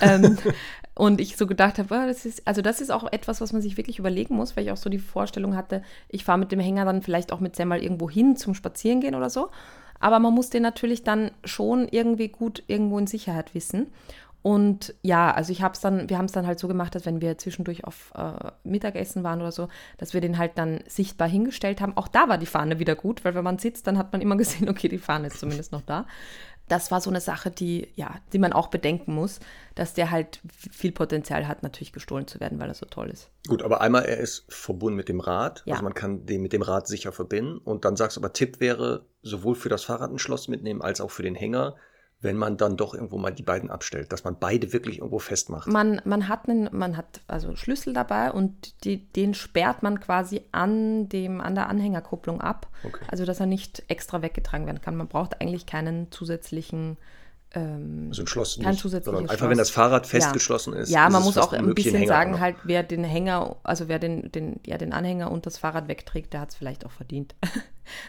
ähm, und ich so gedacht habe, oh, das ist, also das ist auch etwas, was man sich wirklich überlegen muss, weil ich auch so die Vorstellung hatte, ich fahre mit dem Hänger dann vielleicht auch mit Sam mal irgendwo hin zum Spazierengehen oder so. Aber man muss den natürlich dann schon irgendwie gut irgendwo in Sicherheit wissen. Und ja, also ich habe es dann, wir haben es dann halt so gemacht, dass wenn wir zwischendurch auf äh, Mittagessen waren oder so, dass wir den halt dann sichtbar hingestellt haben. Auch da war die Fahne wieder gut, weil wenn man sitzt, dann hat man immer gesehen, okay, die Fahne ist zumindest noch da das war so eine Sache, die, ja, die man auch bedenken muss, dass der halt viel Potenzial hat, natürlich gestohlen zu werden, weil er so toll ist. Gut, aber einmal, er ist verbunden mit dem Rad. Ja. Also man kann den mit dem Rad sicher verbinden. Und dann sagst du aber, Tipp wäre, sowohl für das Fahrrad ein Schloss mitnehmen, als auch für den Hänger wenn man dann doch irgendwo mal die beiden abstellt, dass man beide wirklich irgendwo festmacht. Man, man hat einen, man hat also Schlüssel dabei und die, den sperrt man quasi an dem, an der Anhängerkupplung ab. Okay. Also dass er nicht extra weggetragen werden kann. Man braucht eigentlich keinen zusätzlichen ähm, also ein Schloss kein nicht, sondern einfach, Schloss. wenn das Fahrrad festgeschlossen ja. ist. Ja, man muss auch ein bisschen Hänger sagen, halt, wer den Hänger, also wer den, den, ja, den Anhänger und das Fahrrad wegträgt, der hat es vielleicht auch verdient.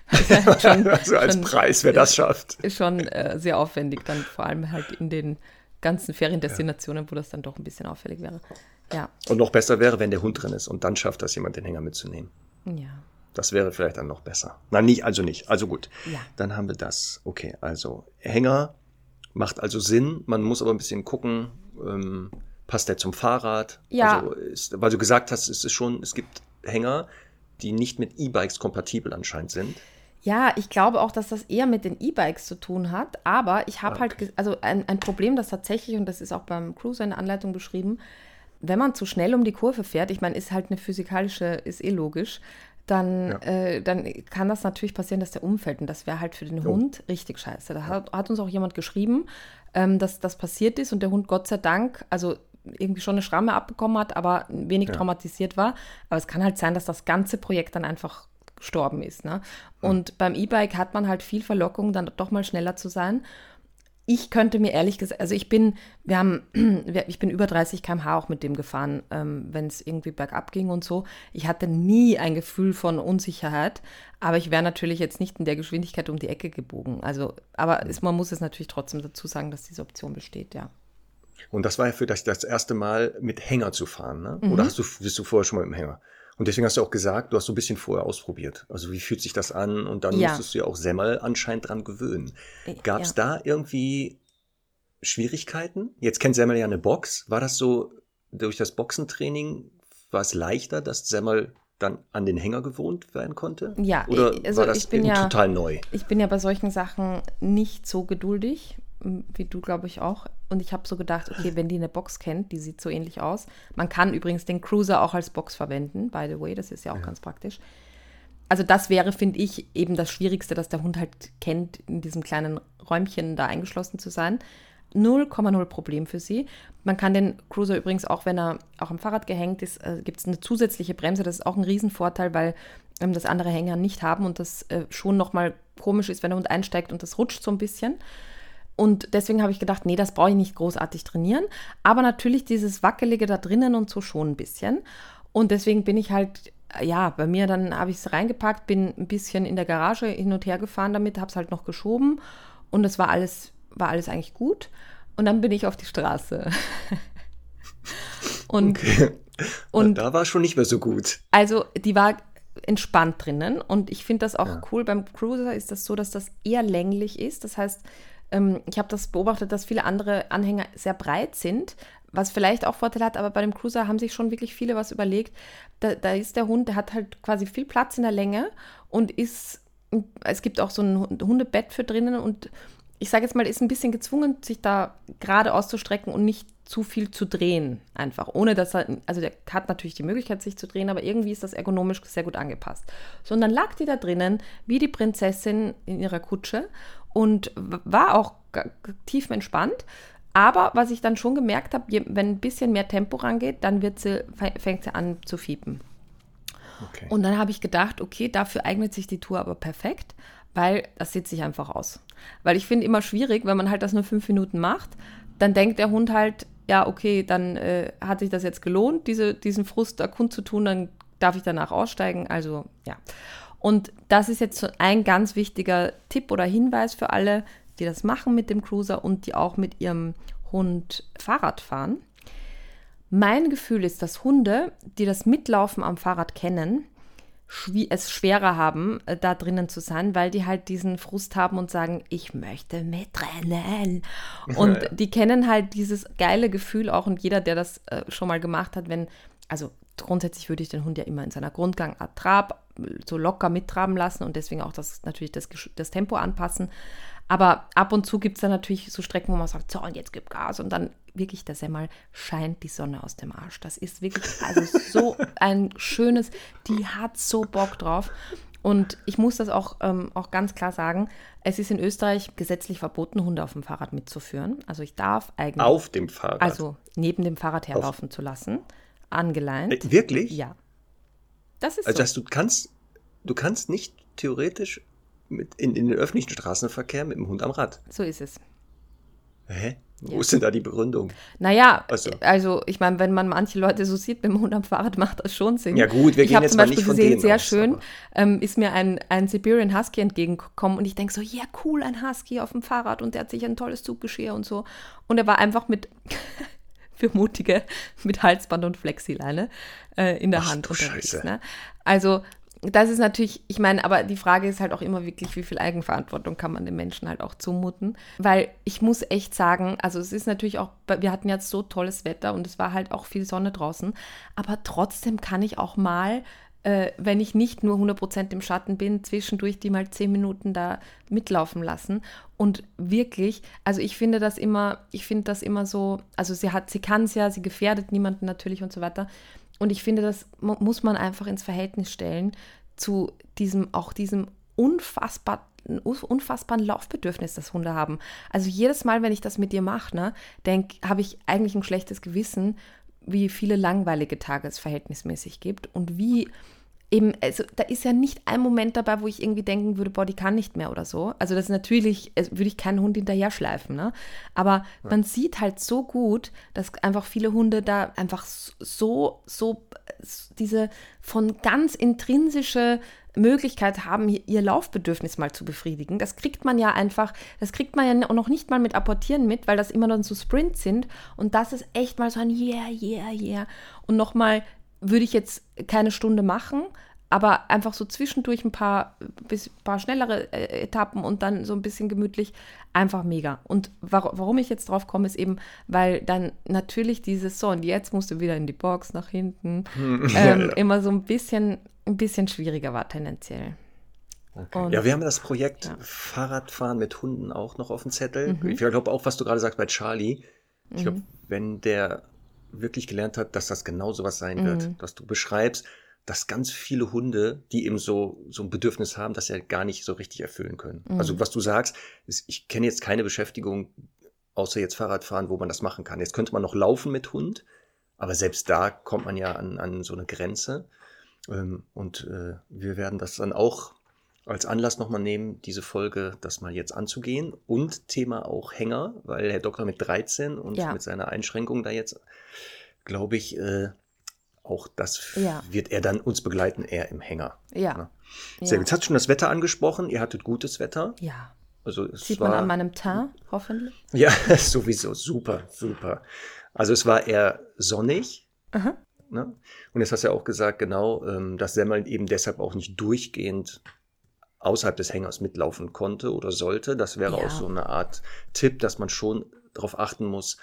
halt schon, also als schon, Preis, wer das schafft. Ist schon äh, sehr aufwendig, dann vor allem halt in den ganzen Feriendestinationen, ja. wo das dann doch ein bisschen auffällig wäre. Ja. Und noch besser wäre, wenn der Hund drin ist und dann schafft das jemand, den Hänger mitzunehmen. Ja. Das wäre vielleicht dann noch besser. Nein, nicht, also nicht. Also gut. Ja. Dann haben wir das. Okay, also Hänger macht also Sinn. Man muss aber ein bisschen gucken, ähm, passt der zum Fahrrad? Ja. Also ist, weil du gesagt hast, es ist schon, es gibt Hänger, die nicht mit E-Bikes kompatibel anscheinend sind. Ja, ich glaube auch, dass das eher mit den E-Bikes zu tun hat. Aber ich habe ah, halt okay. halt, also ein, ein Problem, das tatsächlich, und das ist auch beim Cruiser in der Anleitung beschrieben, wenn man zu schnell um die Kurve fährt, ich meine, ist halt eine physikalische, ist eh logisch, dann, ja. äh, dann kann das natürlich passieren, dass der umfällt. Und das wäre halt für den oh. Hund richtig scheiße. Da hat, hat, uns auch jemand geschrieben, ähm, dass das passiert ist und der Hund Gott sei Dank, also irgendwie schon eine Schramme abbekommen hat, aber wenig ja. traumatisiert war. Aber es kann halt sein, dass das ganze Projekt dann einfach gestorben ist. Ne? Und mhm. beim E-Bike hat man halt viel Verlockung, dann doch mal schneller zu sein ich könnte mir ehrlich gesagt, also ich bin, wir haben, ich bin über 30 km/h auch mit dem gefahren, ähm, wenn es irgendwie bergab ging und so. Ich hatte nie ein Gefühl von Unsicherheit, aber ich wäre natürlich jetzt nicht in der Geschwindigkeit um die Ecke gebogen. Also, aber es, man muss es natürlich trotzdem dazu sagen, dass diese Option besteht, ja. Und das war ja für dich das erste Mal mit Hänger zu fahren, ne? Mhm. Oder hast du, bist du vorher schon mal mit dem Hänger? Und deswegen hast du auch gesagt, du hast so ein bisschen vorher ausprobiert. Also wie fühlt sich das an? Und dann ja. musstest du ja auch Semmel anscheinend dran gewöhnen. Gab es ja. da irgendwie Schwierigkeiten? Jetzt kennt Semmel ja eine Box. War das so durch das Boxentraining, war es leichter, dass Semmel dann an den Hänger gewohnt werden konnte? Ja, Oder also war das ich bin ja, total neu? Ich bin ja bei solchen Sachen nicht so geduldig wie du, glaube ich, auch. Und ich habe so gedacht, okay, wenn die eine Box kennt, die sieht so ähnlich aus. Man kann übrigens den Cruiser auch als Box verwenden, by the way, das ist ja auch ja. ganz praktisch. Also das wäre, finde ich, eben das Schwierigste, dass der Hund halt kennt, in diesem kleinen Räumchen da eingeschlossen zu sein. 0,0 Problem für sie. Man kann den Cruiser übrigens auch, wenn er auch am Fahrrad gehängt ist, äh, gibt es eine zusätzliche Bremse. Das ist auch ein Riesenvorteil, weil ähm, das andere Hänger nicht haben und das äh, schon nochmal komisch ist, wenn der Hund einsteigt und das rutscht so ein bisschen. Und deswegen habe ich gedacht, nee, das brauche ich nicht großartig trainieren. Aber natürlich dieses Wackelige da drinnen und so schon ein bisschen. Und deswegen bin ich halt, ja, bei mir dann habe ich es reingepackt, bin ein bisschen in der Garage hin und her gefahren damit, habe es halt noch geschoben und es war alles, war alles eigentlich gut. Und dann bin ich auf die Straße. und, okay. und da war es schon nicht mehr so gut. Also die war entspannt drinnen und ich finde das auch ja. cool. Beim Cruiser ist das so, dass das eher länglich ist. Das heißt, ähm, ich habe das beobachtet, dass viele andere Anhänger sehr breit sind, was vielleicht auch Vorteile hat, aber bei dem Cruiser haben sich schon wirklich viele was überlegt. Da, da ist der Hund, der hat halt quasi viel Platz in der Länge und ist, es gibt auch so ein Hundebett für drinnen und ich sage jetzt mal, ist ein bisschen gezwungen, sich da gerade auszustrecken und nicht zu viel zu drehen, einfach. Ohne dass er, also der hat natürlich die Möglichkeit, sich zu drehen, aber irgendwie ist das ergonomisch sehr gut angepasst. So, und dann lag die da drinnen, wie die Prinzessin in ihrer Kutsche und war auch tief entspannt. Aber was ich dann schon gemerkt habe, wenn ein bisschen mehr Tempo rangeht, dann wird sie, fängt sie an zu fiepen. Okay. Und dann habe ich gedacht, okay, dafür eignet sich die Tour aber perfekt, weil das sieht sich einfach aus. Weil ich finde immer schwierig, wenn man halt das nur fünf Minuten macht, dann denkt der Hund halt, ja, okay, dann äh, hat sich das jetzt gelohnt, diese, diesen Frust da kundzutun, dann darf ich danach aussteigen. Also ja. Und das ist jetzt so ein ganz wichtiger Tipp oder Hinweis für alle, die das machen mit dem Cruiser und die auch mit ihrem Hund Fahrrad fahren. Mein Gefühl ist, dass Hunde, die das Mitlaufen am Fahrrad kennen, es schwerer haben, äh, da drinnen zu sein, weil die halt diesen Frust haben und sagen, ich möchte mitrennen. Und die kennen halt dieses geile Gefühl auch und jeder, der das äh, schon mal gemacht hat, wenn, also grundsätzlich würde ich den Hund ja immer in seiner Grundgangart so locker mittraben lassen und deswegen auch das natürlich das, das Tempo anpassen. Aber ab und zu gibt es dann natürlich so Strecken, wo man sagt, so und jetzt gib Gas und dann wirklich, dass er mal scheint die Sonne aus dem Arsch. Das ist wirklich also so ein schönes, die hat so Bock drauf. Und ich muss das auch, ähm, auch ganz klar sagen, es ist in Österreich gesetzlich verboten, Hunde auf dem Fahrrad mitzuführen. Also ich darf eigentlich. Auf dem Fahrrad? Also neben dem Fahrrad herlaufen auf. zu lassen. Angeleint. Äh, wirklich? Ja. Das ist also, so. dass du kannst, du kannst nicht theoretisch mit in, in den öffentlichen Straßenverkehr mit dem Hund am Rad. So ist es. Hä? Wo ja. ist denn da die Begründung? Naja, also, also ich meine, wenn man manche Leute so sieht mit dem Hund am Fahrrad, macht das schon Sinn. Ja gut, wir ich gehen jetzt zum mal Beispiel nicht von gesehen, denen sehr aus, schön, ähm, ist mir ein, ein Siberian Husky entgegengekommen und ich denke so, ja cool, ein Husky auf dem Fahrrad und der hat sich ein tolles Zuggeschirr und so. Und er war einfach mit für Mutige mit Halsband und Flexileine äh, in der Ach, Hand unterwegs. Ne? Also das ist natürlich, ich meine, aber die Frage ist halt auch immer wirklich, wie viel Eigenverantwortung kann man den Menschen halt auch zumuten. Weil ich muss echt sagen, also es ist natürlich auch, wir hatten jetzt so tolles Wetter und es war halt auch viel Sonne draußen, aber trotzdem kann ich auch mal äh, wenn ich nicht nur 100% im Schatten bin, zwischendurch die mal 10 Minuten da mitlaufen lassen. Und wirklich, also ich finde das immer, ich finde das immer so, also sie hat, sie kann es ja, sie gefährdet niemanden natürlich und so weiter. Und ich finde, das muss man einfach ins Verhältnis stellen zu diesem, auch diesem unfassbar unfassbaren Laufbedürfnis, das Hunde haben. Also jedes Mal, wenn ich das mit dir mache, ne, habe ich eigentlich ein schlechtes Gewissen, wie viele langweilige Tage es verhältnismäßig gibt und wie eben, also da ist ja nicht ein Moment dabei, wo ich irgendwie denken würde, boah, die kann nicht mehr oder so. Also das ist natürlich, würde ich keinen Hund hinterher schleifen, ne? Aber ja. man sieht halt so gut, dass einfach viele Hunde da einfach so, so diese von ganz intrinsische Möglichkeit haben, ihr Laufbedürfnis mal zu befriedigen. Das kriegt man ja einfach, das kriegt man ja noch nicht mal mit Apportieren mit, weil das immer dann so Sprints sind. Und das ist echt mal so ein Yeah, yeah, yeah. Und nochmal würde ich jetzt keine Stunde machen, aber einfach so zwischendurch ein paar, bis, paar schnellere äh, Etappen und dann so ein bisschen gemütlich, einfach mega. Und war, warum ich jetzt drauf komme, ist eben, weil dann natürlich dieses so und jetzt musst du wieder in die Box nach hinten, hm. ähm, immer so ein bisschen, ein bisschen schwieriger war tendenziell. Okay. ja, wir haben das Projekt ja. Fahrradfahren mit Hunden auch noch auf dem Zettel. Mhm. Ich glaube auch, was du gerade sagst bei Charlie. Ich glaube, mhm. wenn der wirklich gelernt hat, dass das genau so was sein wird, mhm. dass du beschreibst, dass ganz viele Hunde, die eben so, so ein Bedürfnis haben, das ja gar nicht so richtig erfüllen können. Mhm. Also was du sagst, ist, ich kenne jetzt keine Beschäftigung, außer jetzt Fahrradfahren, wo man das machen kann. Jetzt könnte man noch laufen mit Hund, aber selbst da kommt man ja an, an so eine Grenze. Ähm, und äh, wir werden das dann auch als Anlass nochmal nehmen, diese Folge, das mal jetzt anzugehen. Und Thema auch Hänger, weil Herr Doktor mit 13 und ja. mit seiner Einschränkung da jetzt, glaube ich, äh, auch das ja. wird er dann uns begleiten, eher im Hänger. Ja. Ne? Sehr ja. gut. Jetzt hast schon das Wetter angesprochen. Ihr hattet gutes Wetter. Ja. Also es Sieht war, man an meinem Teint, hoffentlich. Ja, sowieso. Super, super. Also es war eher sonnig. Aha. Ne? Und jetzt hast du ja auch gesagt, genau, ähm, dass Semmeln eben deshalb auch nicht durchgehend außerhalb des Hängers mitlaufen konnte oder sollte. Das wäre ja. auch so eine Art Tipp, dass man schon darauf achten muss,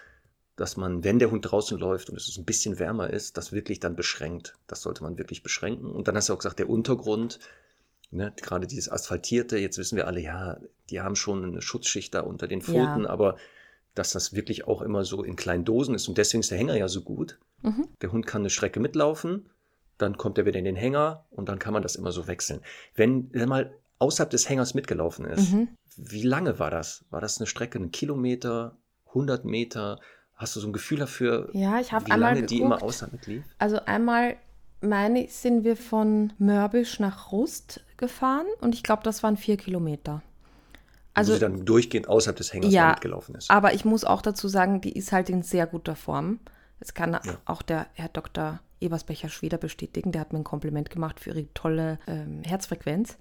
dass man, wenn der Hund draußen läuft und es ein bisschen wärmer ist, das wirklich dann beschränkt. Das sollte man wirklich beschränken. Und dann hast du auch gesagt, der Untergrund, ne, gerade dieses Asphaltierte, jetzt wissen wir alle, ja, die haben schon eine Schutzschicht da unter den Pfoten, ja. aber dass das wirklich auch immer so in kleinen Dosen ist. Und deswegen ist der Hänger ja so gut. Mhm. Der Hund kann eine Strecke mitlaufen, dann kommt er wieder in den Hänger und dann kann man das immer so wechseln. Wenn er mal außerhalb des Hängers mitgelaufen ist, mhm. wie lange war das? War das eine Strecke, einen Kilometer, 100 Meter? Hast du so ein Gefühl dafür, ja, ich wie lange geguckt, die immer außerhalb lief? Also einmal, meine ich, sind wir von Mörbisch nach Rust gefahren und ich glaube, das waren vier Kilometer. Also, sie dann durchgehend außerhalb des Hängers ja, mitgelaufen ist. Aber ich muss auch dazu sagen, die ist halt in sehr guter Form. Das kann ja. auch der Herr Dr. Ebersbecher-Schweder bestätigen. Der hat mir ein Kompliment gemacht für ihre tolle ähm, Herzfrequenz.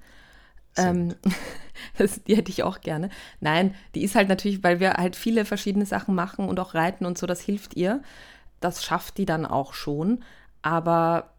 Ähm, das, die hätte ich auch gerne. Nein, die ist halt natürlich, weil wir halt viele verschiedene Sachen machen und auch reiten und so, das hilft ihr. Das schafft die dann auch schon. Aber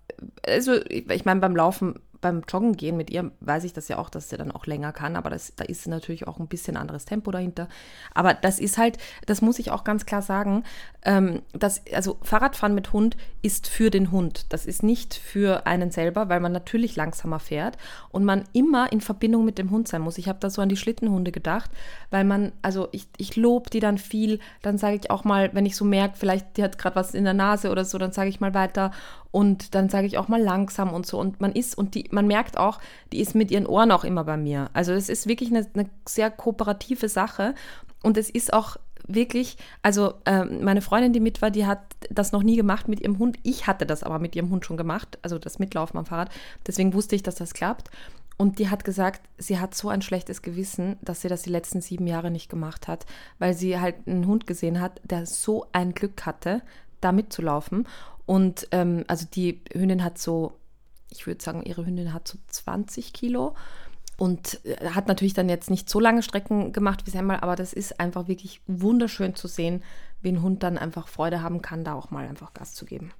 also, ich meine, beim Laufen beim Joggen gehen mit ihr weiß ich das ja auch, dass sie dann auch länger kann, aber das, da ist natürlich auch ein bisschen anderes Tempo dahinter. Aber das ist halt, das muss ich auch ganz klar sagen, ähm, dass, also Fahrradfahren mit Hund ist für den Hund. Das ist nicht für einen selber, weil man natürlich langsamer fährt und man immer in Verbindung mit dem Hund sein muss. Ich habe da so an die Schlittenhunde gedacht, weil man, also ich, ich lobe die dann viel, dann sage ich auch mal, wenn ich so merke, vielleicht die hat gerade was in der Nase oder so, dann sage ich mal weiter und dann sage ich auch mal langsam und so. Und man ist, und die, man merkt auch, die ist mit ihren Ohren auch immer bei mir. Also es ist wirklich eine, eine sehr kooperative Sache. Und es ist auch wirklich, also äh, meine Freundin, die mit war, die hat das noch nie gemacht mit ihrem Hund. Ich hatte das aber mit ihrem Hund schon gemacht, also das Mitlaufen am Fahrrad. Deswegen wusste ich, dass das klappt. Und die hat gesagt, sie hat so ein schlechtes Gewissen, dass sie das die letzten sieben Jahre nicht gemacht hat, weil sie halt einen Hund gesehen hat, der so ein Glück hatte, da mitzulaufen. Und ähm, also die Hündin hat so, ich würde sagen, ihre Hündin hat so 20 Kilo und äh, hat natürlich dann jetzt nicht so lange Strecken gemacht wie Semmel, aber das ist einfach wirklich wunderschön zu sehen, wie ein Hund dann einfach Freude haben kann, da auch mal einfach Gas zu geben.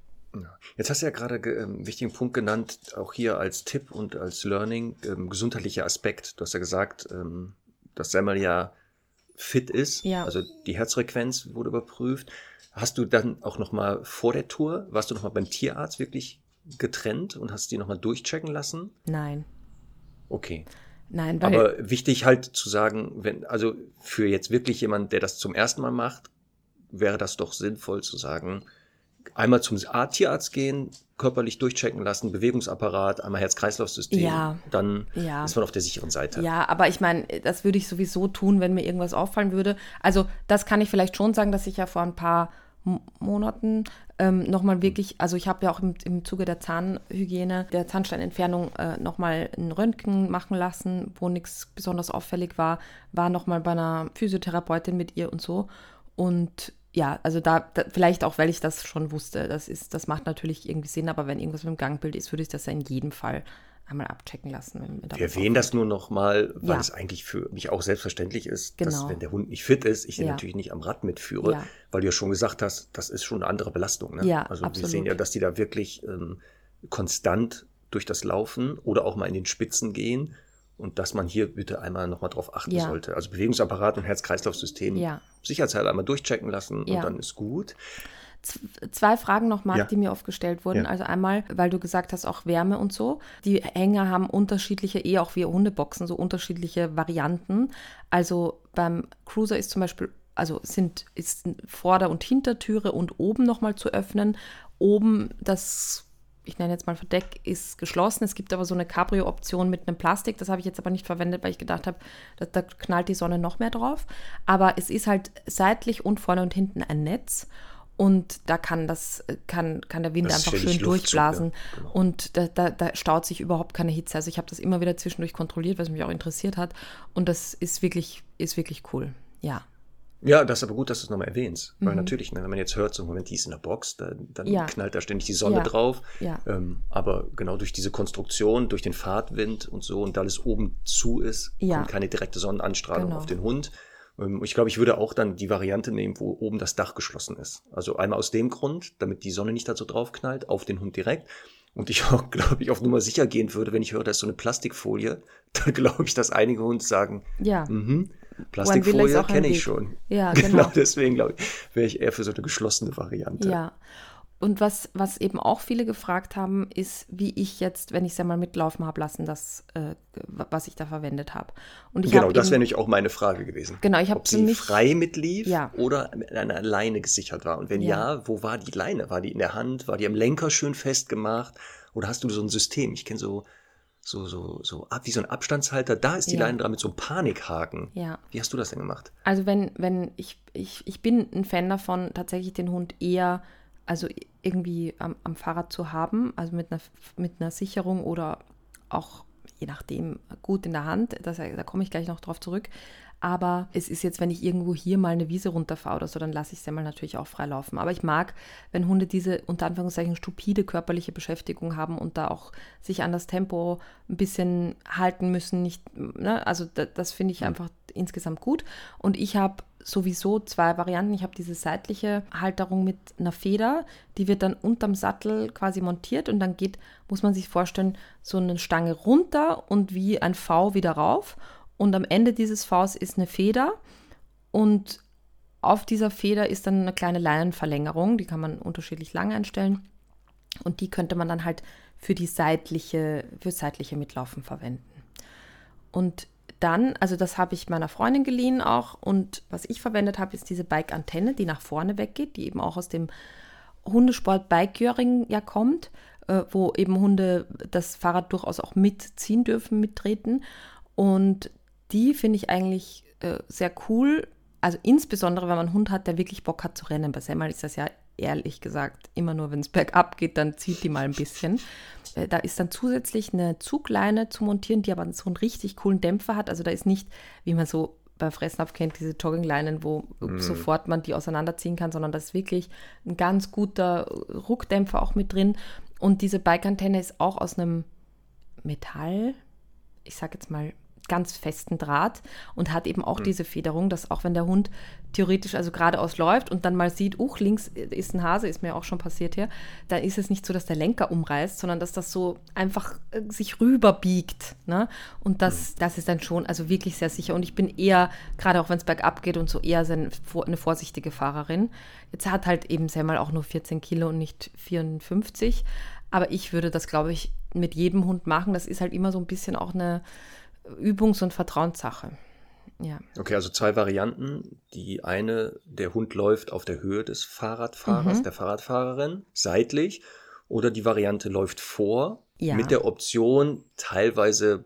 Jetzt hast du ja gerade einen ähm, wichtigen Punkt genannt, auch hier als Tipp und als Learning, ähm, gesundheitlicher Aspekt. Du hast ja gesagt, ähm, dass Semmel ja fit ist, ja. also die Herzfrequenz wurde überprüft. Hast du dann auch noch mal vor der Tour, warst du noch mal beim Tierarzt wirklich getrennt und hast die nochmal durchchecken lassen? Nein. Okay. Nein, weil Aber wichtig halt zu sagen, wenn, also für jetzt wirklich jemand, der das zum ersten Mal macht, wäre das doch sinnvoll zu sagen, einmal zum Tierarzt gehen, körperlich durchchecken lassen, Bewegungsapparat, einmal Herz-Kreislauf-System, ja, dann ja. ist man auf der sicheren Seite. Ja, aber ich meine, das würde ich sowieso tun, wenn mir irgendwas auffallen würde. Also das kann ich vielleicht schon sagen, dass ich ja vor ein paar Monaten ähm, nochmal wirklich, also ich habe ja auch im, im Zuge der Zahnhygiene, der Zahnsteinentfernung äh, nochmal ein Röntgen machen lassen, wo nichts besonders auffällig war, war nochmal bei einer Physiotherapeutin mit ihr und so. Und ja, also da, da, vielleicht auch, weil ich das schon wusste, das ist, das macht natürlich irgendwie Sinn, aber wenn irgendwas mit dem Gangbild ist, würde ich das ja in jedem Fall einmal abchecken lassen. Wir erwähnen das nur nochmal, weil ja. es eigentlich für mich auch selbstverständlich ist, genau. dass wenn der Hund nicht fit ist, ich den ja. natürlich nicht am Rad mitführe, ja. weil du ja schon gesagt hast, das ist schon eine andere Belastung. Ne? Ja, also absolut. wir sehen ja, dass die da wirklich ähm, konstant durch das Laufen oder auch mal in den Spitzen gehen und dass man hier bitte einmal nochmal drauf achten ja. sollte. Also Bewegungsapparat und Herz-Kreislauf-System ja. sicherheitshalber einmal durchchecken lassen ja. und dann ist gut. Zwei Fragen noch, Marc, die mir oft gestellt wurden. Also einmal, weil du gesagt hast, auch Wärme und so. Die Hänger haben unterschiedliche, eher auch wie Hundeboxen, so unterschiedliche Varianten. Also beim Cruiser ist zum Beispiel also sind ist Vorder- und Hintertüre und oben nochmal zu öffnen. Oben das ich nenne jetzt mal Verdeck, ist geschlossen. Es gibt aber so eine Cabrio-Option mit einem Plastik. Das habe ich jetzt aber nicht verwendet, weil ich gedacht habe, da, da, knallt die Sonne noch mehr drauf. Aber es ist halt seitlich und vorne und hinten ein Netz. Und da kann das, kann, kann der Wind einfach schön durchblasen. Ja, genau. Und da, da, da staut sich überhaupt keine Hitze. Also ich habe das immer wieder zwischendurch kontrolliert, was mich auch interessiert hat. Und das ist wirklich, ist wirklich cool. Ja. Ja, das ist aber gut, dass du es nochmal erwähnst. Mhm. Weil natürlich, ne, wenn man jetzt hört, so Moment, die ist in der Box, da, dann ja. knallt da ständig die Sonne ja. drauf. Ja. Ähm, aber genau durch diese Konstruktion, durch den Fahrtwind und so und da alles oben zu ist, kommt keine direkte Sonnenanstrahlung genau. auf den Hund. Ähm, ich glaube, ich würde auch dann die Variante nehmen, wo oben das Dach geschlossen ist. Also einmal aus dem Grund, damit die Sonne nicht da so drauf knallt, auf den Hund direkt. Und ich auch, glaube ich, auf Nummer sicher gehen würde, wenn ich höre, da ist so eine Plastikfolie, da glaube ich, dass einige Hunde sagen, ja. Mhm, Plastikfolie kenne ich schon. Ja, genau. genau deswegen glaube ich, wäre ich eher für so eine geschlossene Variante. Ja. Und was, was eben auch viele gefragt haben, ist, wie ich jetzt, wenn ich es ja mal mitlaufen habe lassen, das, äh, was ich da verwendet habe. Und ich genau, hab das wäre nämlich auch meine Frage gewesen. Genau, ich habe Ob sie frei mitlief ja. oder mit einer Leine gesichert war. Und wenn ja. ja, wo war die Leine? War die in der Hand? War die am Lenker schön festgemacht? Oder hast du so ein System? Ich kenne so so, so, so ab, wie so ein Abstandshalter, da ist die ja. Leine dran mit so einem Panikhaken. Ja. Wie hast du das denn gemacht? Also wenn, wenn, ich, ich, ich bin ein Fan davon, tatsächlich den Hund eher, also irgendwie am, am Fahrrad zu haben, also mit einer, mit einer Sicherung oder auch je nachdem gut in der Hand, das, da komme ich gleich noch drauf zurück. Aber es ist jetzt, wenn ich irgendwo hier mal eine Wiese runterfahre oder so, dann lasse ich ja mal natürlich auch frei laufen. Aber ich mag, wenn Hunde diese unter Anführungszeichen stupide körperliche Beschäftigung haben und da auch sich an das Tempo ein bisschen halten müssen. Nicht, ne? Also da, das finde ich einfach insgesamt gut. Und ich habe sowieso zwei Varianten. Ich habe diese seitliche Halterung mit einer Feder, die wird dann unterm Sattel quasi montiert und dann geht, muss man sich vorstellen, so eine Stange runter und wie ein V wieder rauf. Und am Ende dieses Vs ist eine Feder und auf dieser Feder ist dann eine kleine Leinenverlängerung, die kann man unterschiedlich lang einstellen. Und die könnte man dann halt für die seitliche, für seitliche Mitlaufen verwenden. Und dann, also das habe ich meiner Freundin geliehen auch. Und was ich verwendet habe, ist diese Bike-Antenne, die nach vorne weggeht, die eben auch aus dem Hundesport Bike-Göring ja kommt, äh, wo eben Hunde das Fahrrad durchaus auch mitziehen dürfen, mittreten. Und die finde ich eigentlich äh, sehr cool. Also insbesondere, wenn man einen Hund hat, der wirklich Bock hat zu rennen. Bei Semmel ist das ja ehrlich gesagt immer nur, wenn es bergab geht, dann zieht die mal ein bisschen. Äh, da ist dann zusätzlich eine Zugleine zu montieren, die aber so einen richtig coolen Dämpfer hat. Also da ist nicht, wie man so bei Fressnapf kennt, diese Joggingleinen, wo mm. sofort man die auseinanderziehen kann, sondern da ist wirklich ein ganz guter Ruckdämpfer auch mit drin. Und diese Bike-Antenne ist auch aus einem Metall, ich sag jetzt mal ganz festen Draht und hat eben auch mhm. diese Federung, dass auch wenn der Hund theoretisch also geradeaus läuft und dann mal sieht, uch, links ist ein Hase, ist mir auch schon passiert hier, dann ist es nicht so, dass der Lenker umreißt, sondern dass das so einfach äh, sich rüberbiegt. Ne? Und das, mhm. das ist dann schon also wirklich sehr sicher. Und ich bin eher, gerade auch wenn es bergab geht und so, eher eine vorsichtige Fahrerin. Jetzt hat halt eben Semmel auch nur 14 Kilo und nicht 54. Aber ich würde das, glaube ich, mit jedem Hund machen. Das ist halt immer so ein bisschen auch eine Übungs- und Vertrauenssache. Ja. Okay, also zwei Varianten. Die eine, der Hund läuft auf der Höhe des Fahrradfahrers, mhm. der Fahrradfahrerin, seitlich. Oder die Variante läuft vor, ja. mit der Option, teilweise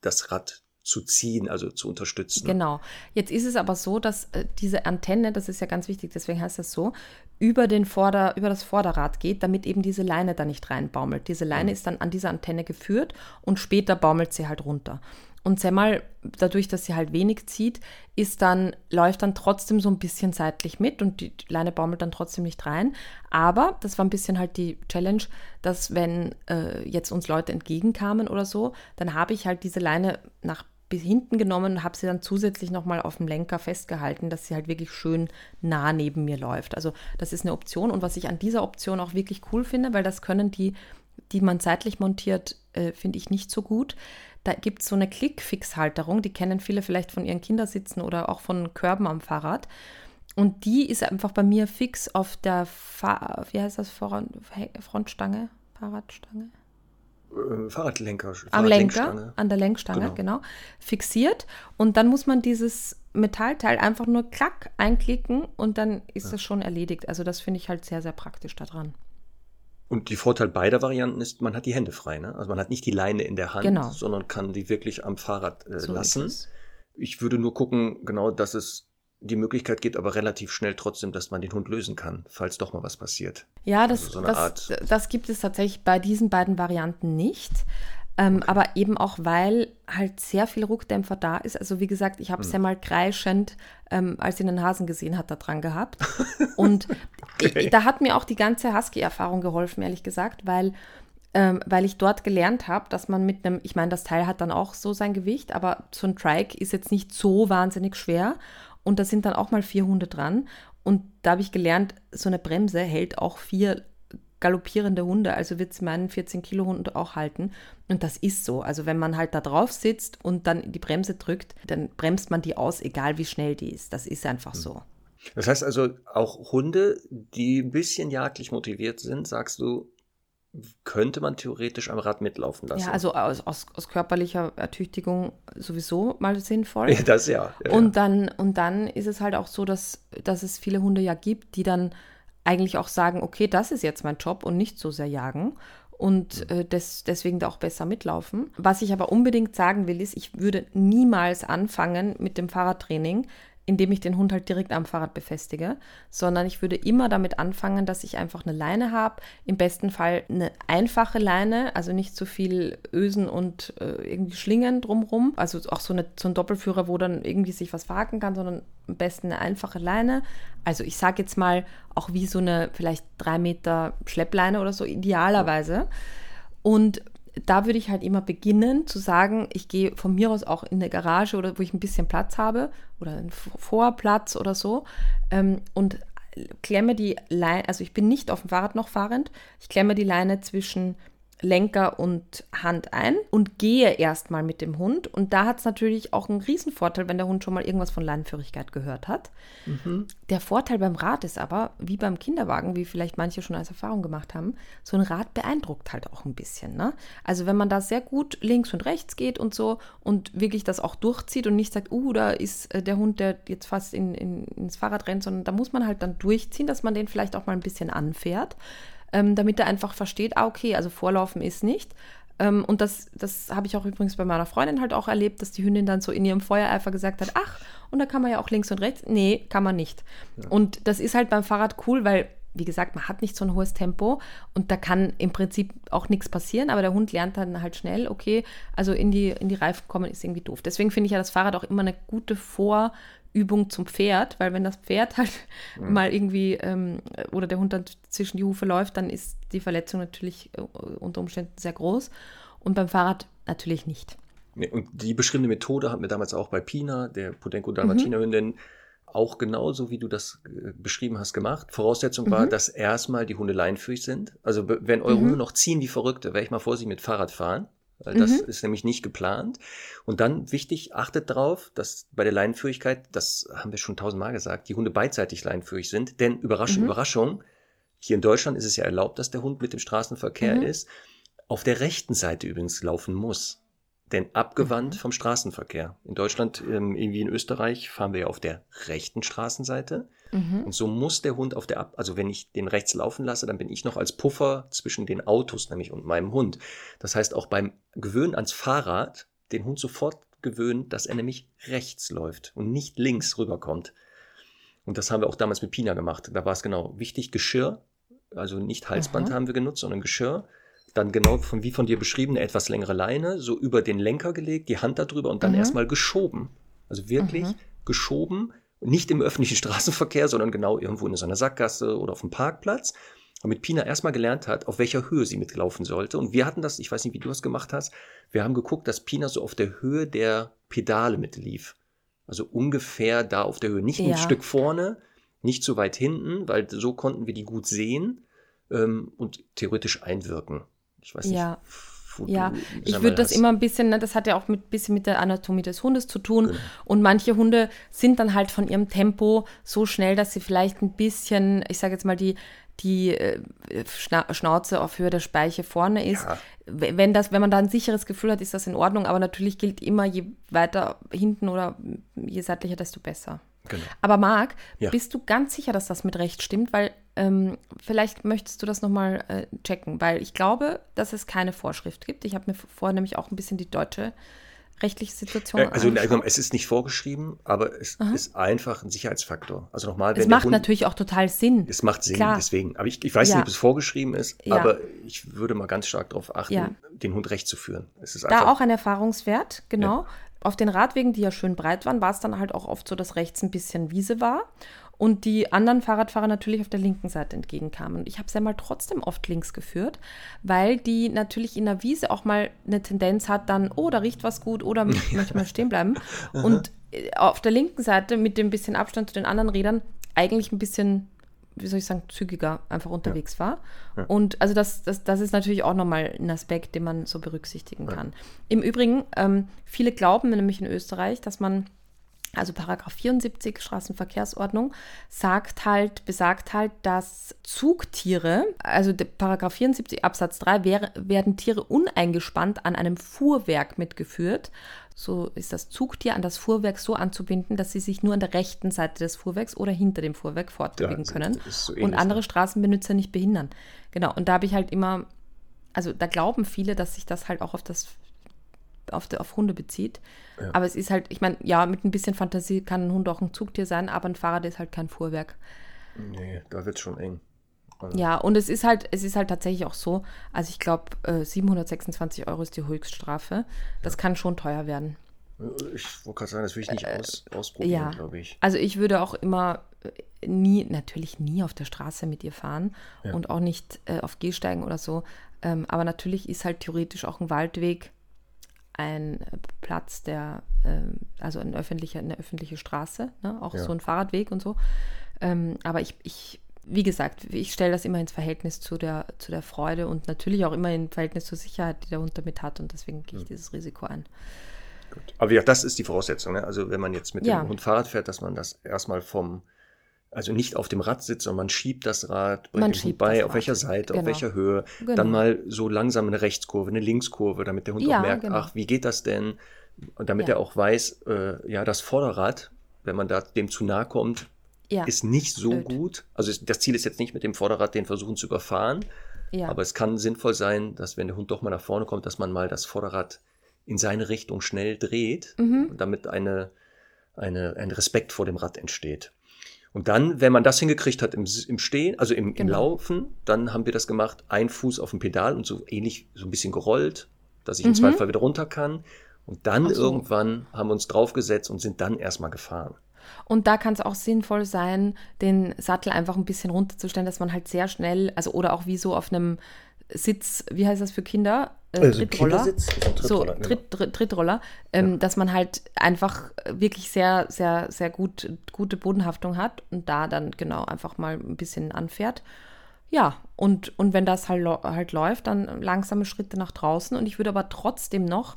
das Rad zu ziehen, also zu unterstützen. Genau. Jetzt ist es aber so, dass äh, diese Antenne, das ist ja ganz wichtig, deswegen heißt das so, über, den Vorder-, über das Vorderrad geht, damit eben diese Leine da nicht reinbaumelt. Diese Leine mhm. ist dann an diese Antenne geführt und später baumelt sie halt runter. Und Semmel, dadurch, dass sie halt wenig zieht, ist dann, läuft dann trotzdem so ein bisschen seitlich mit und die Leine baumelt dann trotzdem nicht rein. Aber das war ein bisschen halt die Challenge, dass wenn äh, jetzt uns Leute entgegenkamen oder so, dann habe ich halt diese Leine nach bis hinten genommen und habe sie dann zusätzlich nochmal auf dem Lenker festgehalten, dass sie halt wirklich schön nah neben mir läuft. Also das ist eine Option und was ich an dieser Option auch wirklich cool finde, weil das können die, die man seitlich montiert, äh, finde ich nicht so gut. Da gibt es so eine Klickfix-Halterung, die kennen viele vielleicht von ihren Kindersitzen oder auch von Körben am Fahrrad. Und die ist einfach bei mir fix auf der, Fa wie heißt das, Frontstange, Fahrradstange? Äh, Fahrradlenker. Am Lenker, an der Lenkstange, genau. genau. Fixiert. Und dann muss man dieses Metallteil einfach nur klack einklicken und dann ist ja. das schon erledigt. Also das finde ich halt sehr, sehr praktisch daran. Und die Vorteil beider Varianten ist, man hat die Hände frei. Ne? Also man hat nicht die Leine in der Hand, genau. sondern kann die wirklich am Fahrrad äh, so lassen. Ich würde nur gucken, genau, dass es die Möglichkeit gibt, aber relativ schnell trotzdem, dass man den Hund lösen kann, falls doch mal was passiert. Ja, das, also so das, das, gibt es tatsächlich bei diesen beiden Varianten nicht. Ähm. Aber eben auch, weil halt sehr viel Ruckdämpfer da ist. Also wie gesagt, ich habe es hm. ja mal kreischend, ähm, als sie einen Hasen gesehen hat, da dran gehabt. Und okay. ich, da hat mir auch die ganze Husky-Erfahrung geholfen, ehrlich gesagt, weil ähm, weil ich dort gelernt habe, dass man mit einem, ich meine, das Teil hat dann auch so sein Gewicht, aber so ein Trike ist jetzt nicht so wahnsinnig schwer und da sind dann auch mal vier Hunde dran. Und da habe ich gelernt, so eine Bremse hält auch vier galoppierende Hunde, also wird es meinen 14 Kilo Hund auch halten. Und das ist so. Also wenn man halt da drauf sitzt und dann die Bremse drückt, dann bremst man die aus, egal wie schnell die ist. Das ist einfach hm. so. Das heißt also, auch Hunde, die ein bisschen jagdlich motiviert sind, sagst du, könnte man theoretisch am Rad mitlaufen lassen. Ja, also aus, aus, aus körperlicher Ertüchtigung sowieso mal sinnvoll. Ja, das ja. ja und, Dann, und dann ist es halt auch so, dass, dass es viele Hunde ja gibt, die dann eigentlich auch sagen, okay, das ist jetzt mein Job und nicht so sehr jagen und äh, des, deswegen da auch besser mitlaufen. Was ich aber unbedingt sagen will, ist, ich würde niemals anfangen mit dem Fahrradtraining, indem ich den Hund halt direkt am Fahrrad befestige, sondern ich würde immer damit anfangen, dass ich einfach eine Leine habe, im besten Fall eine einfache Leine, also nicht so viel Ösen und äh, irgendwie Schlingen drumrum, also auch so, eine, so ein Doppelführer, wo dann irgendwie sich was verhaken kann, sondern am besten eine einfache Leine. Also ich sage jetzt mal auch wie so eine vielleicht drei Meter Schleppleine oder so idealerweise. Und da würde ich halt immer beginnen zu sagen, ich gehe von mir aus auch in eine Garage oder wo ich ein bisschen Platz habe oder einen Vorplatz oder so ähm, und klemme die Leine, also ich bin nicht auf dem Fahrrad noch fahrend, ich klemme die Leine zwischen Lenker und Hand ein und gehe erstmal mit dem Hund. Und da hat es natürlich auch einen Riesenvorteil, wenn der Hund schon mal irgendwas von Leinenführigkeit gehört hat. Mhm. Der Vorteil beim Rad ist aber, wie beim Kinderwagen, wie vielleicht manche schon als Erfahrung gemacht haben, so ein Rad beeindruckt halt auch ein bisschen. Ne? Also wenn man da sehr gut links und rechts geht und so und wirklich das auch durchzieht und nicht sagt, uh, da ist äh, der Hund, der jetzt fast in, in, ins Fahrrad rennt, sondern da muss man halt dann durchziehen, dass man den vielleicht auch mal ein bisschen anfährt ähm, damit er einfach versteht, ah, okay, also Vorlaufen ist nicht. Ähm, und das, das habe ich auch übrigens bei meiner Freundin halt auch erlebt, dass die Hündin dann so in ihrem Feuereifer gesagt hat, ach, und da kann man ja auch links und rechts. Nee, kann man nicht. Ja. Und das ist halt beim Fahrrad cool, weil wie gesagt, man hat nicht so ein hohes Tempo und da kann im Prinzip auch nichts passieren, aber der Hund lernt dann halt schnell, okay, also in die, in die Reifen kommen ist irgendwie doof. Deswegen finde ich ja das Fahrrad auch immer eine gute Vor- Übung zum Pferd, weil wenn das Pferd halt mhm. mal irgendwie ähm, oder der Hund dann zwischen die Hufe läuft, dann ist die Verletzung natürlich äh, unter Umständen sehr groß und beim Fahrrad natürlich nicht. Und die beschriebene Methode hatten wir damals auch bei Pina, der Podenco Dalmatiner-Hündin, mhm. auch genauso wie du das äh, beschrieben hast gemacht. Voraussetzung mhm. war, dass erstmal die Hunde leinführig sind. Also wenn eure mhm. Hunde noch ziehen wie Verrückte, wäre ich mal vorsichtig mit Fahrrad weil das mhm. ist nämlich nicht geplant. Und dann wichtig, achtet darauf, dass bei der Leinenführigkeit, das haben wir schon tausendmal gesagt, die Hunde beidseitig leinenführig sind, denn Überraschung, mhm. Überraschung, Hier in Deutschland ist es ja erlaubt, dass der Hund mit dem Straßenverkehr mhm. ist. Auf der rechten Seite übrigens laufen muss. Denn abgewandt mhm. vom Straßenverkehr. In Deutschland, ähm, irgendwie in Österreich, fahren wir ja auf der rechten Straßenseite. Mhm. Und so muss der Hund auf der Ab, also wenn ich den rechts laufen lasse, dann bin ich noch als Puffer zwischen den Autos, nämlich und meinem Hund. Das heißt, auch beim Gewöhnen ans Fahrrad, den Hund sofort gewöhnt, dass er nämlich rechts läuft und nicht links rüberkommt. Und das haben wir auch damals mit Pina gemacht. Da war es genau wichtig, Geschirr, also nicht Halsband Aha. haben wir genutzt, sondern Geschirr. Dann genau von wie von dir beschrieben, eine etwas längere Leine, so über den Lenker gelegt, die Hand darüber und dann mhm. erstmal geschoben. Also wirklich mhm. geschoben, nicht im öffentlichen Straßenverkehr, sondern genau irgendwo in so einer Sackgasse oder auf dem Parkplatz. Damit Pina erstmal gelernt hat, auf welcher Höhe sie mitlaufen sollte. Und wir hatten das, ich weiß nicht, wie du das gemacht hast, wir haben geguckt, dass Pina so auf der Höhe der Pedale mitlief. Also ungefähr da auf der Höhe. Nicht ja. ein Stück vorne, nicht zu weit hinten, weil so konnten wir die gut sehen ähm, und theoretisch einwirken. Ich weiß ja. nicht. Ja, ich würde das immer ein bisschen, ne, das hat ja auch ein bisschen mit der Anatomie des Hundes zu tun. Genau. Und manche Hunde sind dann halt von ihrem Tempo so schnell, dass sie vielleicht ein bisschen, ich sage jetzt mal, die, die äh, Schnauze auf Höhe der Speiche vorne ist. Ja. Wenn, das, wenn man da ein sicheres Gefühl hat, ist das in Ordnung. Aber natürlich gilt immer, je weiter hinten oder je seitlicher, desto besser. Genau. Aber Marc, ja. bist du ganz sicher, dass das mit Recht stimmt? Weil ähm, vielleicht möchtest du das nochmal äh, checken, weil ich glaube, dass es keine Vorschrift gibt. Ich habe mir vorher nämlich auch ein bisschen die deutsche rechtliche Situation? Äh, also angeschaut? es ist nicht vorgeschrieben, aber es Aha. ist einfach ein Sicherheitsfaktor. Also nochmal, es macht Hund, natürlich auch total Sinn. Es macht Sinn, Klar. deswegen. Aber ich, ich weiß ja. nicht, ob es vorgeschrieben ist, ja. aber ich würde mal ganz stark darauf achten, ja. den Hund recht zu führen. Es ist da auch ein Erfahrungswert, genau. Auf den Radwegen, die ja schön breit waren, war es dann halt auch oft so, dass rechts ein bisschen Wiese war und die anderen Fahrradfahrer natürlich auf der linken Seite entgegenkamen. Ich habe es ja mal trotzdem oft links geführt, weil die natürlich in der Wiese auch mal eine Tendenz hat, dann, oh, da riecht was gut oder möchte mal stehen bleiben. und äh, auf der linken Seite mit dem bisschen Abstand zu den anderen Rädern eigentlich ein bisschen wie soll ich sagen, zügiger einfach unterwegs ja. war. Ja. Und also das, das, das ist natürlich auch nochmal ein Aspekt, den man so berücksichtigen ja. kann. Im Übrigen, ähm, viele glauben nämlich in Österreich, dass man also Paragraph 74 Straßenverkehrsordnung sagt halt, besagt halt, dass Zugtiere, also Paragraph 74 Absatz 3, wär, werden Tiere uneingespannt an einem Fuhrwerk mitgeführt. So ist das Zugtier an das Fuhrwerk so anzubinden, dass sie sich nur an der rechten Seite des Fuhrwerks oder hinter dem Fuhrwerk fortbewegen ja, können so und andere? Straßenbenutzer nicht behindern. Genau, und da habe ich halt immer, also da glauben viele, dass sich das halt auch auf das auf, auf Hunde bezieht. Ja. Aber es ist halt, ich meine, ja, mit ein bisschen Fantasie kann ein Hund auch ein Zugtier sein, aber ein Fahrrad ist halt kein Fuhrwerk. Nee, da wird es schon eng. Also. Ja, und es ist halt, es ist halt tatsächlich auch so, also ich glaube, äh, 726 Euro ist die Höchststrafe. Das ja. kann schon teuer werden. Ich wollte gerade sagen, das will ich nicht äh, aus, ausprobieren, ja. glaube ich. Also ich würde auch immer äh, nie, natürlich nie auf der Straße mit ihr fahren ja. und auch nicht äh, auf Gehsteigen oder so. Ähm, aber natürlich ist halt theoretisch auch ein Waldweg ein Platz, der, ähm, also ein öffentlicher, eine öffentliche Straße, ne? auch ja. so ein Fahrradweg und so. Ähm, aber ich, ich, wie gesagt, ich stelle das immer ins Verhältnis zu der, zu der Freude und natürlich auch immer im Verhältnis zur Sicherheit, die der Hund damit hat und deswegen gehe ich mhm. dieses Risiko ein. Gut. Aber ja, das ist die Voraussetzung. Ne? Also wenn man jetzt mit ja. dem Hund Fahrrad fährt, dass man das erstmal vom also nicht auf dem Rad sitzt, sondern man schiebt das Rad, bringt man den Hund bei, auf welcher Seite, genau. auf welcher Höhe. Genau. Dann mal so langsam eine Rechtskurve, eine Linkskurve, damit der Hund ja, auch merkt, genau. ach, wie geht das denn? Und damit ja. er auch weiß, äh, ja, das Vorderrad, wenn man da dem zu nahe kommt, ja. ist nicht so Öd. gut. Also das Ziel ist jetzt nicht mit dem Vorderrad den versuchen zu überfahren, aber es kann sinnvoll sein, dass wenn der Hund doch mal nach vorne kommt, dass man mal das Vorderrad in seine Richtung schnell dreht, mhm. damit eine, eine, ein Respekt vor dem Rad entsteht. Und dann, wenn man das hingekriegt hat im, im Stehen, also im, genau. im Laufen, dann haben wir das gemacht, ein Fuß auf dem Pedal und so ähnlich so ein bisschen gerollt, dass ich mhm. im Zweifel wieder runter kann. Und dann so. irgendwann haben wir uns draufgesetzt und sind dann erstmal gefahren. Und da kann es auch sinnvoll sein, den Sattel einfach ein bisschen runterzustellen, dass man halt sehr schnell, also oder auch wie so auf einem Sitz, wie heißt das für Kinder? Äh, also Trittroller. So, genau. Tritt, Tritt, Trittroller, ähm, ja. dass man halt einfach wirklich sehr, sehr, sehr gut, gute Bodenhaftung hat und da dann genau einfach mal ein bisschen anfährt. Ja, und, und wenn das halt, halt läuft, dann langsame Schritte nach draußen. Und ich würde aber trotzdem noch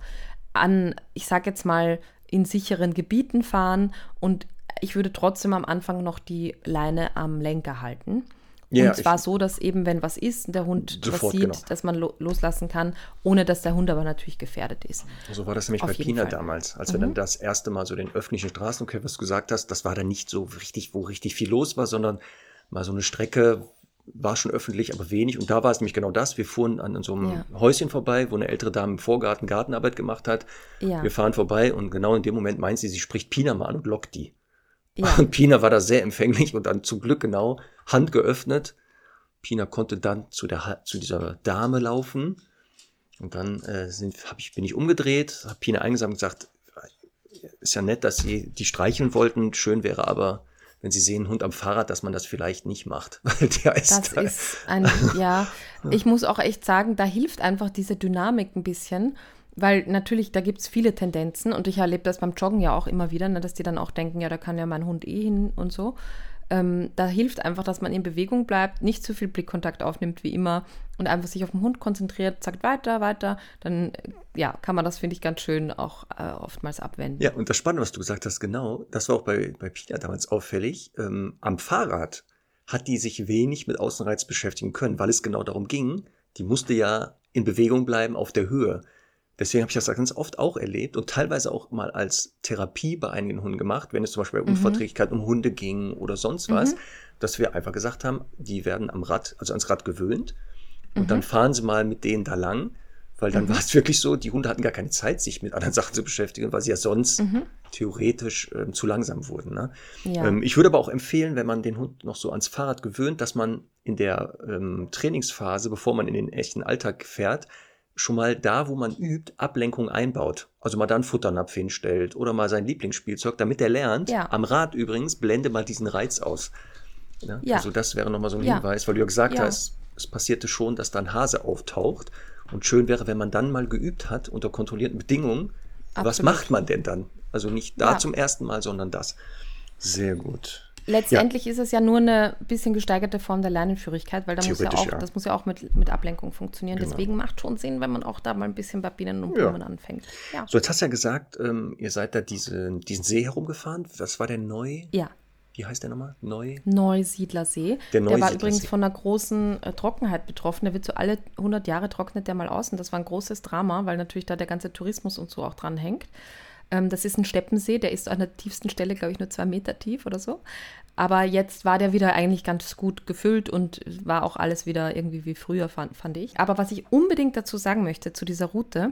an, ich sag jetzt mal, in sicheren Gebieten fahren und ich würde trotzdem am Anfang noch die Leine am Lenker halten Ja, und zwar so, dass eben, wenn was ist, der Hund sofort, was sieht, genau. dass man lo loslassen kann, ohne dass der Hund aber natürlich gefährdet ist. So war das nämlich Auf bei Pina Fall. damals, als mhm. wir dann mhm. das erste Mal so den öffentlichen Straßen, okay, was du gesagt hast, das war dann nicht so richtig, wo richtig viel los war, sondern mal so eine Strecke, war schon öffentlich, aber wenig. Und da war es nämlich genau das. Wir fuhren an so einem ja. Häuschen vorbei, wo eine ältere Dame im Vorgarten Gartenarbeit gemacht hat. Ja. Wir fahren vorbei und genau in dem Moment meint sie, sie spricht Pina mal an und lockt die. Ja. Und Pina war da sehr empfänglich und dann zum Glück genau Hand geöffnet. Pina konnte dann zu, der, zu dieser Dame laufen. Und dann äh, sind, hab ich, bin ich umgedreht, habe Pina eingesammelt und gesagt, ist ja nett, dass sie die streicheln wollten. Schön wäre aber, wenn sie sehen, Hund am Fahrrad, dass man das vielleicht nicht macht. Weil der ist das da. ist ein, ja, ich muss auch echt sagen, da hilft einfach diese Dynamik ein bisschen. Weil natürlich, da gibt es viele Tendenzen und ich erlebe das beim Joggen ja auch immer wieder, ne, dass die dann auch denken, ja, da kann ja mein Hund eh hin und so. Ähm, da hilft einfach, dass man in Bewegung bleibt, nicht zu viel Blickkontakt aufnimmt wie immer und einfach sich auf den Hund konzentriert, sagt weiter, weiter. Dann ja, kann man das, finde ich, ganz schön auch äh, oftmals abwenden. Ja, und das Spannende, was du gesagt hast, genau, das war auch bei, bei Pina damals auffällig. Ähm, am Fahrrad hat die sich wenig mit Außenreiz beschäftigen können, weil es genau darum ging, die musste ja in Bewegung bleiben auf der Höhe. Deswegen habe ich das ganz oft auch erlebt und teilweise auch mal als Therapie bei einigen Hunden gemacht, wenn es zum Beispiel bei mhm. Unverträglichkeit um Hunde ging oder sonst was, mhm. dass wir einfach gesagt haben, die werden am Rad, also ans Rad gewöhnt und mhm. dann fahren sie mal mit denen da lang, weil dann mhm. war es wirklich so, die Hunde hatten gar keine Zeit, sich mit anderen Sachen zu beschäftigen, weil sie ja sonst mhm. theoretisch äh, zu langsam wurden. Ne? Ja. Ähm, ich würde aber auch empfehlen, wenn man den Hund noch so ans Fahrrad gewöhnt, dass man in der ähm, Trainingsphase, bevor man in den echten Alltag fährt, schon mal da, wo man übt, Ablenkung einbaut. Also mal da einen Futternapf hinstellt oder mal sein Lieblingsspielzeug, damit er lernt. Ja. Am Rad übrigens, blende mal diesen Reiz aus. Ja? Ja. Also das wäre nochmal so ein Hinweis, weil du ja gesagt hast, es passierte schon, dass da ein Hase auftaucht. Und schön wäre, wenn man dann mal geübt hat, unter kontrollierten Bedingungen, Absolut. was macht man denn dann? Also nicht da zum ersten Mal, sondern das. Sehr gut. Letztendlich ja. ist es ja nur eine bisschen gesteigerte Form der Lernenführigkeit, weil da muss ja auch, ja. das muss ja auch mit, mit Ablenkung funktionieren. Genau. Deswegen macht schon Sinn, wenn man auch da mal ein bisschen bei Bienen und Blumen anfängt. Ja. So, jetzt hast du ja gesagt, ähm, ihr seid da diese, diesen See herumgefahren. Was war der neu? Ja. Wie heißt der nochmal? Neu? Neusiedlersee. Der, der war übrigens von einer großen äh, Trockenheit betroffen. Der wird so alle 100 Jahre trocknet der mal aus. Und das war ein großes Drama, weil natürlich da der ganze Tourismus und so auch dran hängt. Ähm, das ist ein Steppensee, der ist an der tiefsten Stelle, glaube ich, nur zwei Meter tief oder so. Aber jetzt war der wieder eigentlich ganz gut gefüllt und war auch alles wieder irgendwie wie früher, fand, fand ich. Aber was ich unbedingt dazu sagen möchte zu dieser Route,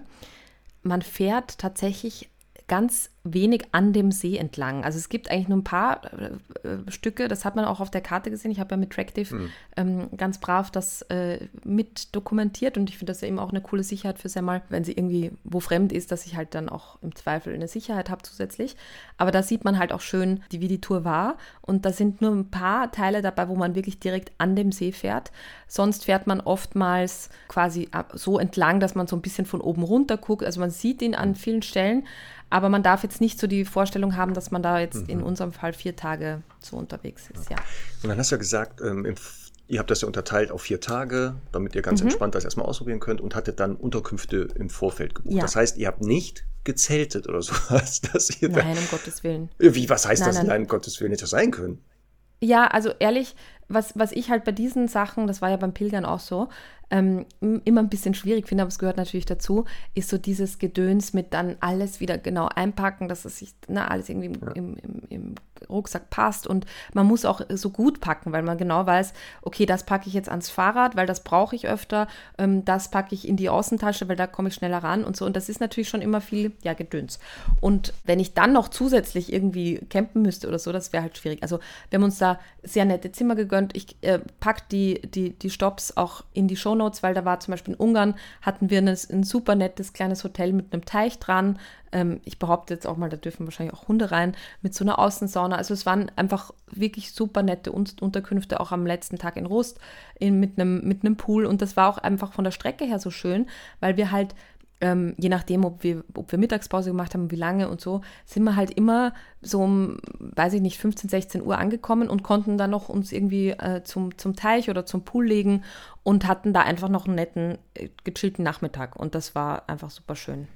man fährt tatsächlich ganz wenig an dem See entlang. Also es gibt eigentlich nur ein paar äh, äh, Stücke, das hat man auch auf der Karte gesehen. Ich habe ja mit Tractive mhm. ähm, ganz brav das äh, mit dokumentiert und ich finde das ja eben auch eine coole Sicherheit für Semmel, wenn sie irgendwie wo fremd ist, dass ich halt dann auch im Zweifel eine Sicherheit habe zusätzlich. Aber da sieht man halt auch schön, wie die Tour war und da sind nur ein paar Teile dabei, wo man wirklich direkt an dem See fährt. Sonst fährt man oftmals quasi so entlang, dass man so ein bisschen von oben runter guckt. Also man sieht ihn an vielen Stellen, aber man darf jetzt nicht so die Vorstellung haben, dass man da jetzt mhm. in unserem Fall vier Tage so unterwegs ist. Ja. Und dann hast du ja gesagt, ähm, im, ihr habt das ja unterteilt auf vier Tage, damit ihr ganz mhm. entspannt das erstmal ausprobieren könnt und hattet dann Unterkünfte im Vorfeld gebucht. Ja. Das heißt, ihr habt nicht gezeltet oder sowas. Dass ihr nein, um Gottes Willen. Wie, was heißt nein, das? Nein, nein, um Gottes Willen, nicht das sein können. Ja, also ehrlich, was, was ich halt bei diesen Sachen, das war ja beim Pilgern auch so, ähm, immer ein bisschen schwierig finde, aber es gehört natürlich dazu, ist so dieses Gedöns mit dann alles wieder genau einpacken, dass es sich na, ne, alles irgendwie im, im, im, im, Rucksack passt. Und man muss auch so gut packen, weil man genau weiß, okay, das packe ich jetzt ans Fahrrad, weil das brauche ich öfter, ähm, das packe ich in die Außentasche, weil da komme ich schneller ran und so. Und das ist natürlich schon immer viel, ja, Gedöns. Und wenn ich dann noch zusätzlich irgendwie campen müsste oder so, das wäre halt schwierig. Also wir haben uns da sehr nette Zimmer gegönnt, ich äh, packe die, die, die Stops auch in die Show Shownotes, weil da war zum Beispiel in Ungarn, hatten wir ein, ein super nettes kleines Hotel mit einem Teich dran. Ähm, ich behaupte jetzt auch mal, da dürfen wahrscheinlich auch Hunde rein, mit so einer Außensauna. Also es waren einfach wirklich super nette Unterkünfte, auch am letzten Tag in Rust, in, mit, einem, mit einem Pool. Und das war auch einfach von der Strecke her so schön, weil wir halt ähm, je nachdem, ob wir, ob wir Mittagspause gemacht haben, wie lange und so, sind wir halt immer so um, weiß ich nicht, 15, 16 Uhr angekommen und konnten dann noch uns irgendwie äh, zum, zum Teich oder zum Pool legen und hatten da einfach noch einen netten, äh, gechillten Nachmittag. Und das war einfach super schön.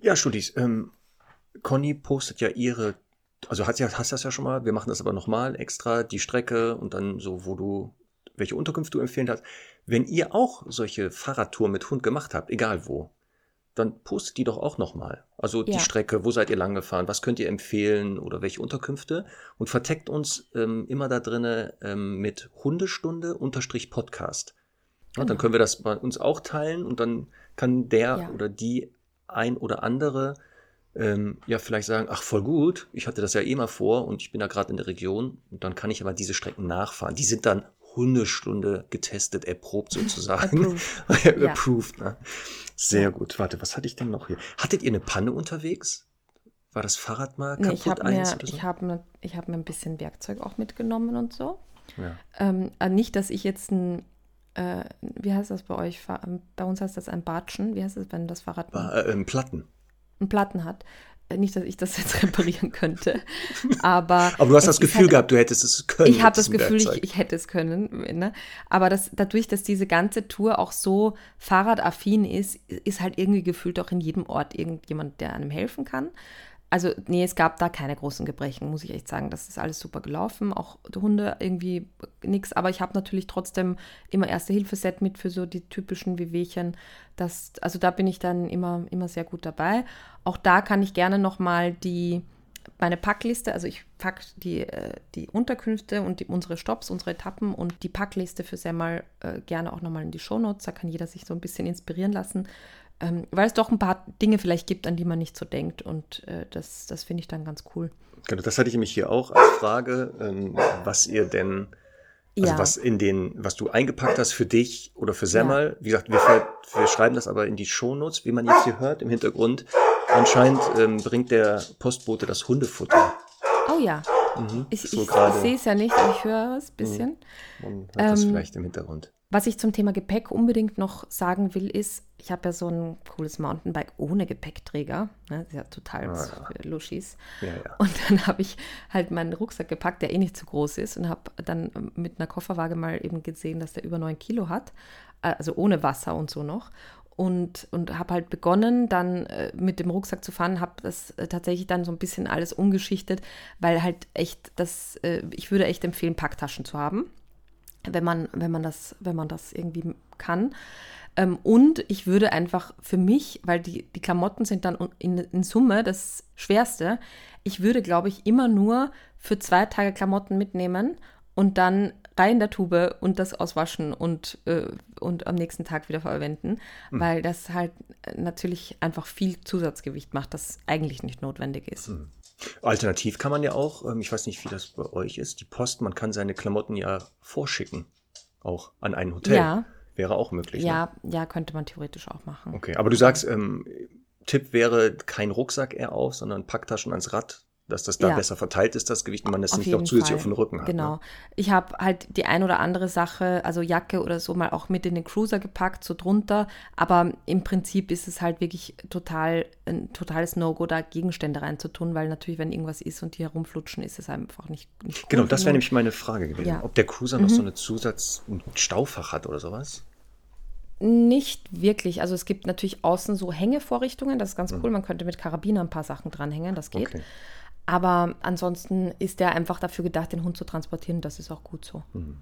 Ja, Studis, ähm, Conny postet ja ihre, also hast, hast das ja schon mal, wir machen das aber nochmal extra, die Strecke und dann so, wo du welche Unterkunft du empfehlen hast. Wenn ihr auch solche Fahrradtouren mit Hund gemacht habt, egal wo, dann postet die doch auch nochmal. Also die Strecke, wo seid ihr lang gefahren, was könnt ihr empfehlen oder welche Unterkünfte und verteckt uns ähm, immer da drinne ähm, mit Hundestunde unterstrich Podcast. Ja, Dann genau. können wir das bei uns auch teilen und dann kann der ja. oder die ein oder andere ähm, ja vielleicht sagen, ach voll gut, ich hatte das ja eh mal vor und ich bin da gerade in der Region und dann kann ich aber diese Strecken nachfahren. Die sind dann Hundestunde getestet, erprobt sozusagen. Approved. Approved ne? Sehr gut. Warte, was hatte ich denn noch hier? Hattet ihr eine Panne unterwegs? War das Fahrrad mal kaputt? Nee, ich habe mir, so? ich hab mir, hab mir ein bisschen Werkzeug auch mitgenommen und so. Ja. Ähm, äh, nicht, dass ich jetzt ein, äh, wie heißt das bei euch? Bei uns heißt das ein Batschen. Wie heißt das, wenn das Fahrrad äh, ein Platten. Ein Platten hat. Nicht, dass ich das jetzt reparieren könnte, aber. aber du hast das Gefühl halt, gehabt, du hättest es können. Ich habe das Gefühl, ich, ich, hätte es können. Ne? Aber das, dadurch, dass diese ganze Tour auch so fahrradaffin ist, ist halt irgendwie gefühlt auch in jedem Ort irgendjemand, der einem helfen kann. Also, nee, es gab da keine großen Gebrechen, muss ich echt sagen. Das ist alles super gelaufen. Auch die Hunde irgendwie nichts. Aber ich habe natürlich trotzdem immer Erste-Hilfe-Set mit für so die typischen Wehwehchen. Das, also da bin ich dann immer, immer sehr gut dabei. Auch da kann ich gerne nochmal die, meine Packliste, also ich packe die, äh, die Unterkünfte und die, unsere Stops, unsere Etappen und die Packliste für sehr mal äh, gerne auch nochmal in die Shownotes. Da kann jeder sich so ein bisschen inspirieren lassen ähm, weil es doch ein paar Dinge vielleicht gibt, an die man nicht so denkt. Und äh, das, das finde ich dann ganz cool. Genau, das hatte ich nämlich hier auch als Frage, ähm, was ihr denn, also ja. was in den, was du eingepackt hast für dich oder für Semmel. Ja. Wie gesagt, wir, wir, schreiben das aber in die Shownotes, wie man jetzt hier hört im Hintergrund. Anscheinend ähm, bringt der Postbote das Hundefutter. Oh ja. Mhm, ich, so ich, ich sehe es ja nicht, aber ich höre es ein bisschen. Man hört das ähm, vielleicht im Hintergrund. Was ich zum Thema Gepäck unbedingt noch sagen will, ist, ich habe ja so ein cooles Mountainbike ohne Gepäckträger. Ne? Das ist ja total ah, ja. Luschis. Ja, ja. Und dann habe ich halt meinen Rucksack gepackt, der eh nicht zu groß ist, und habe dann mit einer Kofferwaage mal eben gesehen, dass der über 9 Kilo hat. Also ohne Wasser und so noch. Und, und habe halt begonnen, dann äh, mit dem Rucksack zu fahren, habe das äh, tatsächlich dann so ein bisschen alles umgeschichtet, weil halt echt das, äh, ich würde echt empfehlen, Packtaschen zu haben wenn man, wenn man das, wenn man das irgendwie kann. Ähm, und ich würde einfach für mich, weil die, die Klamotten sind dann in, in Summe das Schwerste, ich würde, glaube ich, immer nur für zwei Tage Klamotten mitnehmen und dann rein in der Tube und das auswaschen und, äh, und am nächsten Tag wieder verwenden, mhm. weil das halt natürlich einfach viel Zusatzgewicht macht, das eigentlich nicht notwendig ist. Mhm. Alternativ kann man ja auch, ähm, ich weiß nicht, wie das bei euch ist, die Post, man kann seine Klamotten ja vorschicken, auch an ein Hotel. Ja. Wäre auch möglich. Ja, ne? ja, könnte man theoretisch auch machen. Okay, aber du sagst, ähm, Tipp wäre kein Rucksack eher auf, sondern Packtaschen ans Rad dass das da ja. besser verteilt ist, das Gewicht, und man das nicht noch zusätzlich Fall. auf den Rücken hat. Genau. Ne? Ich habe halt die ein oder andere Sache, also Jacke oder so, mal auch mit in den Cruiser gepackt, so drunter. Aber im Prinzip ist es halt wirklich total ein totales No-Go, da Gegenstände reinzutun, weil natürlich, wenn irgendwas ist und die herumflutschen, ist es einfach nicht, nicht Genau, das wäre nämlich meine Frage gewesen. Ja. Ob der Cruiser mhm. noch so eine Zusatz-, ein Staufach hat oder sowas? Nicht wirklich. Also es gibt natürlich außen so Hängevorrichtungen, das ist ganz mhm. cool. Man könnte mit Karabiner ein paar Sachen dranhängen, das geht. Okay. Aber ansonsten ist der einfach dafür gedacht, den Hund zu transportieren. Das ist auch gut so. Mhm.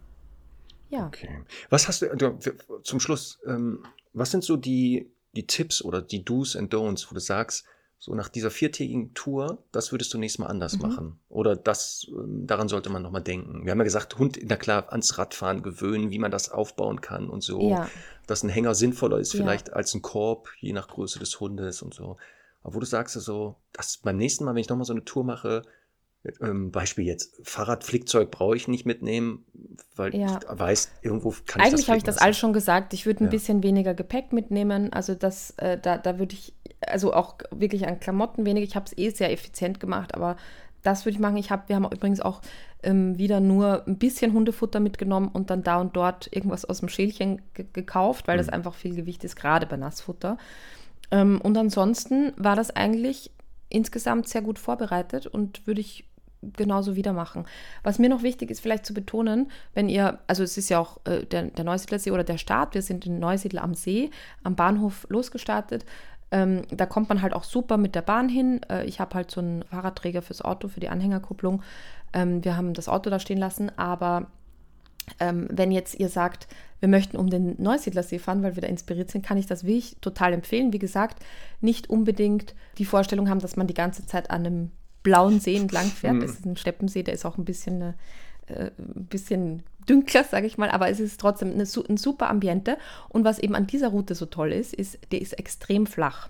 Ja. Okay. Was hast du, du zum Schluss, ähm, was sind so die, die Tipps oder die Do's and Don'ts, wo du sagst, so nach dieser viertägigen Tour, das würdest du nächstes Mal anders mhm. machen. Oder das, ähm, daran sollte man nochmal denken. Wir haben ja gesagt, Hund, na klar, ans Radfahren gewöhnen, wie man das aufbauen kann und so. Ja. Dass ein Hänger sinnvoller ist vielleicht ja. als ein Korb, je nach Größe des Hundes und so. Aber wo du sagst, so, dass beim nächsten Mal, wenn ich nochmal so eine Tour mache, ähm, Beispiel jetzt, Fahrradflickzeug brauche ich nicht mitnehmen, weil ja. ich weiß, irgendwo kann Eigentlich habe ich das alles schon gesagt. Ich würde ein ja. bisschen weniger Gepäck mitnehmen. Also das, äh, da, da würde ich, also auch wirklich an Klamotten weniger. Ich habe es eh sehr effizient gemacht, aber das würde ich machen. Ich hab, wir haben übrigens auch ähm, wieder nur ein bisschen Hundefutter mitgenommen und dann da und dort irgendwas aus dem Schälchen gekauft, weil mhm. das einfach viel Gewicht ist, gerade bei Nassfutter. Ähm, und ansonsten war das eigentlich insgesamt sehr gut vorbereitet und würde ich genauso wieder machen. Was mir noch wichtig ist, vielleicht zu betonen, wenn ihr, also es ist ja auch äh, der, der Neusiedlersee oder der Start, wir sind in Neusiedl am See, am Bahnhof losgestartet. Ähm, da kommt man halt auch super mit der Bahn hin. Äh, ich habe halt so einen Fahrradträger fürs Auto, für die Anhängerkupplung. Ähm, wir haben das Auto da stehen lassen, aber ähm, wenn jetzt ihr sagt, wir möchten um den Neusiedlersee fahren, weil wir da inspiriert sind, kann ich das wirklich total empfehlen. Wie gesagt, nicht unbedingt die Vorstellung haben, dass man die ganze Zeit an einem blauen See entlang fährt. Mhm. Das ist ein Steppensee, der ist auch ein bisschen, äh, ein bisschen dünkler, sage ich mal, aber es ist trotzdem eine, ein super Ambiente. Und was eben an dieser Route so toll ist, ist, der ist extrem flach.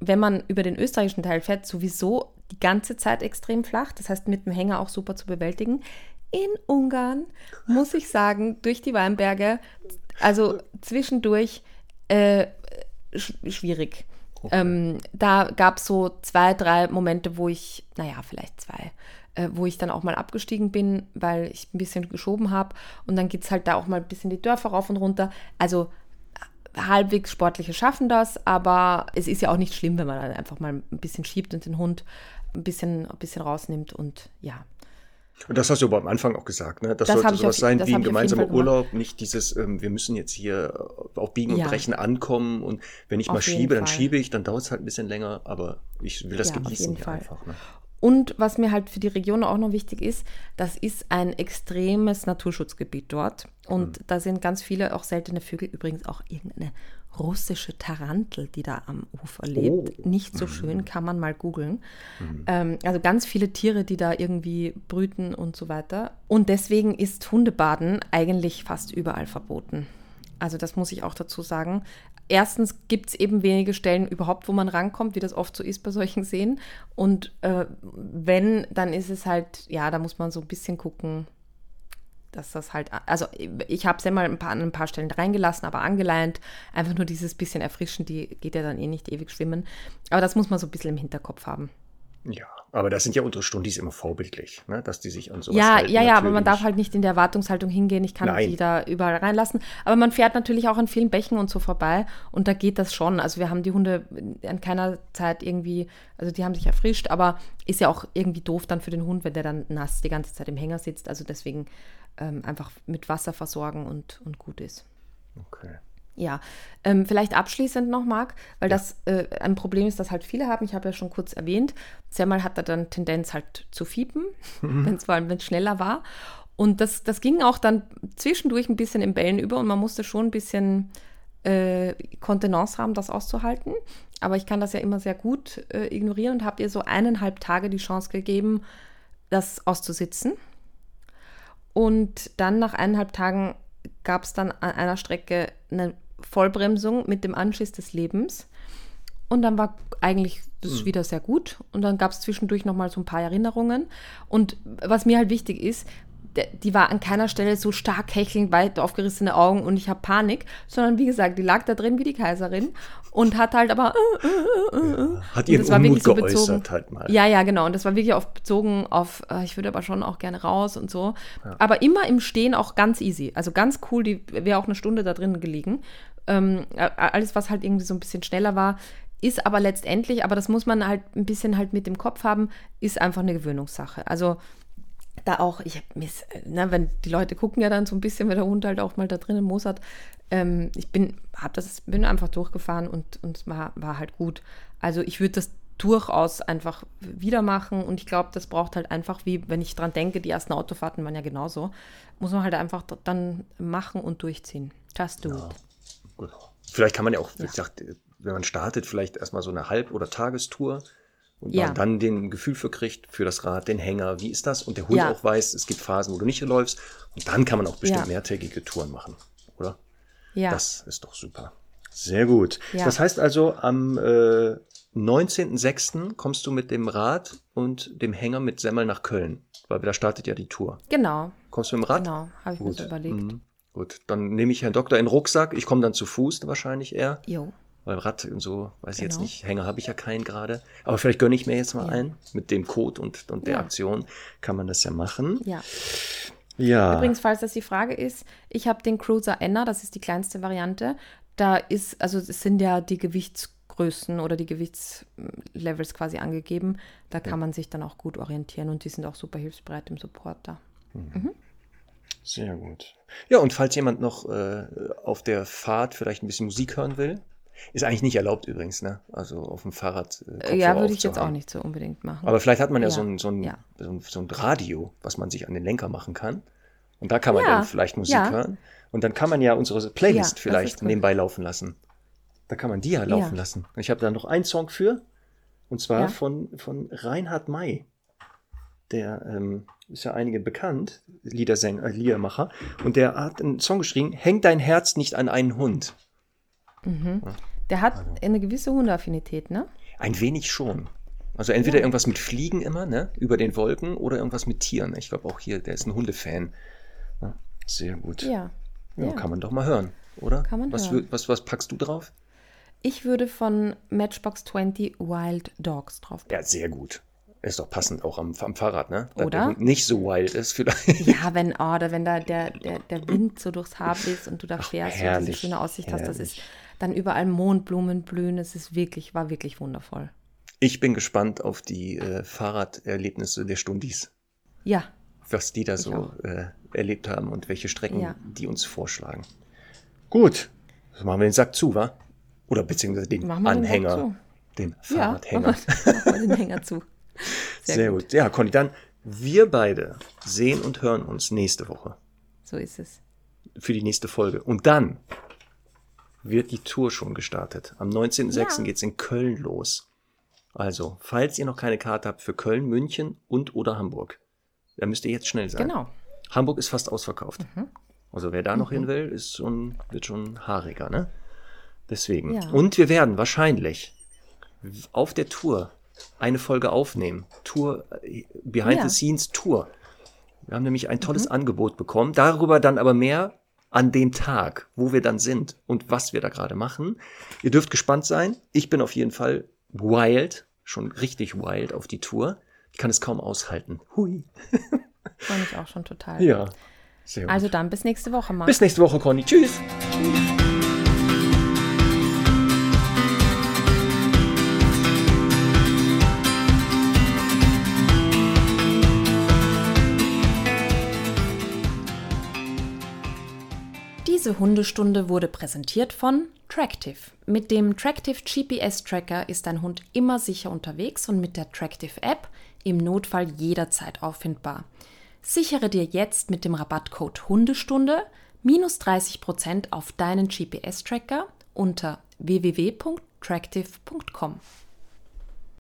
Wenn man über den österreichischen Teil fährt, sowieso die ganze Zeit extrem flach. Das heißt, mit dem Hänger auch super zu bewältigen in Ungarn, muss ich sagen, durch die Weinberge, also zwischendurch äh, sch schwierig. Okay. Ähm, da gab es so zwei, drei Momente, wo ich, naja, vielleicht zwei, äh, wo ich dann auch mal abgestiegen bin, weil ich ein bisschen geschoben habe. Und dann geht es halt da auch mal ein bisschen die Dörfer rauf und runter. Also halbwegs Sportliche schaffen das, aber es ist ja auch nicht schlimm, wenn man dann einfach mal ein bisschen schiebt und den Hund ein bisschen, ein bisschen rausnimmt und ja, und das hast du aber am Anfang auch gesagt, ne? Das, das sollte sowas sein wie ein gemeinsamer Urlaub, nicht dieses, ähm, wir müssen jetzt hier auf Biegen ja. und Brechen ankommen und wenn ich auf mal schiebe, dann schiebe ich, dann dauert es halt ein bisschen länger, aber ich will das ja, genießen einfach. Ne? Und was mir halt für die Region auch noch wichtig ist, das ist ein extremes Naturschutzgebiet dort. Und mhm. da sind ganz viele auch seltene Vögel, übrigens auch irgendeine russische Tarantel, die da am Ufer lebt. Oh. Nicht so schön, kann man mal googeln. Mhm. Ähm, also ganz viele Tiere, die da irgendwie brüten und so weiter. Und deswegen ist Hundebaden eigentlich fast überall verboten. Also das muss ich auch dazu sagen. Erstens gibt es eben wenige Stellen überhaupt, wo man rankommt, wie das oft so ist bei solchen Seen. Und äh, wenn, dann ist es halt, ja, da muss man so ein bisschen gucken, dass das halt, also ich habe es ja mal ein paar, an ein paar Stellen reingelassen, aber angeleint. Einfach nur dieses bisschen erfrischen, die geht ja dann eh nicht ewig schwimmen. Aber das muss man so ein bisschen im Hinterkopf haben. Ja, aber das sind ja unsere Stundis immer vorbildlich, ne? dass die sich an sowas ja, halten. Ja, ja, aber man darf halt nicht in der Erwartungshaltung hingehen, ich kann Nein. die da überall reinlassen. Aber man fährt natürlich auch an vielen Bächen und so vorbei und da geht das schon. Also wir haben die Hunde an keiner Zeit irgendwie, also die haben sich erfrischt, aber ist ja auch irgendwie doof dann für den Hund, wenn der dann nass die ganze Zeit im Hänger sitzt. Also deswegen ähm, einfach mit Wasser versorgen und, und gut ist. Okay. Ja, ähm, vielleicht abschließend noch, Marc, weil ja. das äh, ein Problem ist, das halt viele haben. Ich habe ja schon kurz erwähnt. Sehr hat er dann Tendenz halt zu fiepen, mhm. wenn es vor allem schneller war. Und das, das ging auch dann zwischendurch ein bisschen im Bellen über und man musste schon ein bisschen äh, Kontenance haben, das auszuhalten. Aber ich kann das ja immer sehr gut äh, ignorieren und habe ihr so eineinhalb Tage die Chance gegeben, das auszusitzen. Und dann nach eineinhalb Tagen gab es dann an einer Strecke eine Vollbremsung mit dem Anschiss des Lebens. Und dann war eigentlich das mhm. wieder sehr gut. Und dann gab es zwischendurch nochmal so ein paar Erinnerungen. Und was mir halt wichtig ist, die war an keiner Stelle so stark hechelnd, weit aufgerissene Augen und ich habe Panik, sondern wie gesagt, die lag da drin wie die Kaiserin und hat halt aber äh, äh, äh, ja, hat ihren Unmut so bezogen, halt mal. Ja, ja, genau. Und das war wirklich auf, bezogen auf, ich würde aber schon auch gerne raus und so. Ja. Aber immer im Stehen auch ganz easy. Also ganz cool, die wäre auch eine Stunde da drin gelegen. Ähm, alles, was halt irgendwie so ein bisschen schneller war, ist aber letztendlich, aber das muss man halt ein bisschen halt mit dem Kopf haben, ist einfach eine Gewöhnungssache. Also da auch, ich miss, ne, wenn die Leute gucken ja dann so ein bisschen, wenn der Hund halt auch mal da drinnen mosert. Ähm, ich bin, hab das, bin einfach durchgefahren und, und es war, war halt gut. Also ich würde das durchaus einfach wieder machen und ich glaube, das braucht halt einfach, wie wenn ich dran denke, die ersten Autofahrten waren ja genauso, muss man halt einfach dann machen und durchziehen. Just do ja, it. Vielleicht kann man ja auch, wie ja. gesagt, wenn man startet, vielleicht erstmal so eine Halb- oder Tagestour und ja. man dann den Gefühl für kriegt, für das Rad, den Hänger, wie ist das? Und der Hund ja. auch weiß, es gibt Phasen, wo du nicht läufst. Und dann kann man auch bestimmt ja. mehrtägige Touren machen, oder? Ja. Das ist doch super. Sehr gut. Das heißt also, am äh, 19.06. kommst du mit dem Rad und dem Hänger mit Semmel nach Köln, weil da startet ja die Tour. Genau. Kommst du mit dem Rad? Genau, habe ich gut. mir so überlegt. Mhm. Gut, dann nehme ich Herrn Doktor in den Rucksack. Ich komme dann zu Fuß wahrscheinlich eher. Jo weil Rad und so, weiß ich jetzt genau. nicht, Hänger habe ich ja keinen gerade. Aber vielleicht gönne ich mir jetzt mal ja. ein. Mit dem Code und, und der ja. Aktion kann man das ja machen. Ja. Ja. Übrigens, falls das die Frage ist, ich habe den Cruiser Enna, das ist die kleinste Variante. Da ist, also es sind ja die Gewichtsgrößen oder die Gewichtslevels quasi angegeben. Da kann ja. man sich dann auch gut orientieren und die sind auch super hilfsbereit im Support da. Mhm. Mhm. Sehr gut. Ja, und falls jemand noch äh, auf der Fahrt vielleicht ein bisschen Musik hören will, ist eigentlich nicht erlaubt übrigens, ne? Also auf dem Fahrrad. Äh, ja, würde ich jetzt auch nicht so unbedingt machen. Aber vielleicht hat man ja, ja. So, ein, so, ein, ja. So, ein, so, ein, Radio, was man sich an den Lenker machen kann. Und da kann man dann vielleicht Musik hören. Und dann kann man ja unsere Playlist vielleicht nebenbei laufen lassen. Da kann man die ja laufen lassen. Ich habe da noch einen Song für. Und zwar von, von Reinhard May. Der ähm, ist ja einige bekannt, Liedersänger, äh, Liedermacher. Und der hat einen Song geschrieben, Hängt dein Herz nicht an einen Hund. Mhm. Der hat also. eine gewisse Hundeaffinität, ne? Ein wenig schon. Also entweder ja. irgendwas mit Fliegen immer, ne? Über den Wolken oder irgendwas mit Tieren. Ich glaube auch hier, der ist ein Hundefan. Ja, sehr gut. Ja. ja. Kann man doch mal hören, oder? Kann man was, hören. Was, was packst du drauf? Ich würde von Matchbox 20 Wild Dogs drauf packen. Ja, sehr gut. Ist doch passend auch am, am Fahrrad, ne? Da oder? nicht so wild ist vielleicht. Ja, wenn, oh, oder wenn da der, der, der Wind so durchs Haar bläst und du da fährst Ach, herrlich, und diese schöne Aussicht herrlich. hast, das ist dann überall Mondblumen blühen. Es ist wirklich, war wirklich wundervoll. Ich bin gespannt auf die äh, Fahrraderlebnisse der Stundis. Ja. Was die da so äh, erlebt haben und welche Strecken ja. die uns vorschlagen. Gut, so machen wir den Sack zu, wa? Oder beziehungsweise den Anhänger. Den, den Fahrradhänger. Ja, machen wir den Hänger zu. Sehr, Sehr gut. gut. Ja, Conny, dann wir beide sehen und hören uns nächste Woche. So ist es. Für die nächste Folge. Und dann wird die Tour schon gestartet. Am 19.06. Ja. geht es in Köln los. Also, falls ihr noch keine Karte habt für Köln, München und oder Hamburg, dann müsst ihr jetzt schnell sein. Genau. Hamburg ist fast ausverkauft. Mhm. Also wer da noch mhm. hin will, ist schon, wird schon haariger, ne? Deswegen. Ja. Und wir werden wahrscheinlich auf der Tour eine Folge aufnehmen. Tour, äh, Behind ja. the Scenes Tour. Wir haben nämlich ein tolles mhm. Angebot bekommen. Darüber dann aber mehr an dem Tag, wo wir dann sind und was wir da gerade machen. Ihr dürft gespannt sein. Ich bin auf jeden Fall wild, schon richtig wild auf die Tour. Ich kann es kaum aushalten. Hui. Freue mich auch schon total. Ja. Also dann bis nächste Woche, Marc. Bis nächste Woche, Conny. Tschüss. Tschüss. Diese Hundestunde wurde präsentiert von Tractive. Mit dem Tractive GPS Tracker ist dein Hund immer sicher unterwegs und mit der Tractive App im Notfall jederzeit auffindbar. Sichere dir jetzt mit dem Rabattcode Hundestunde minus 30% auf deinen GPS Tracker unter www.tractive.com.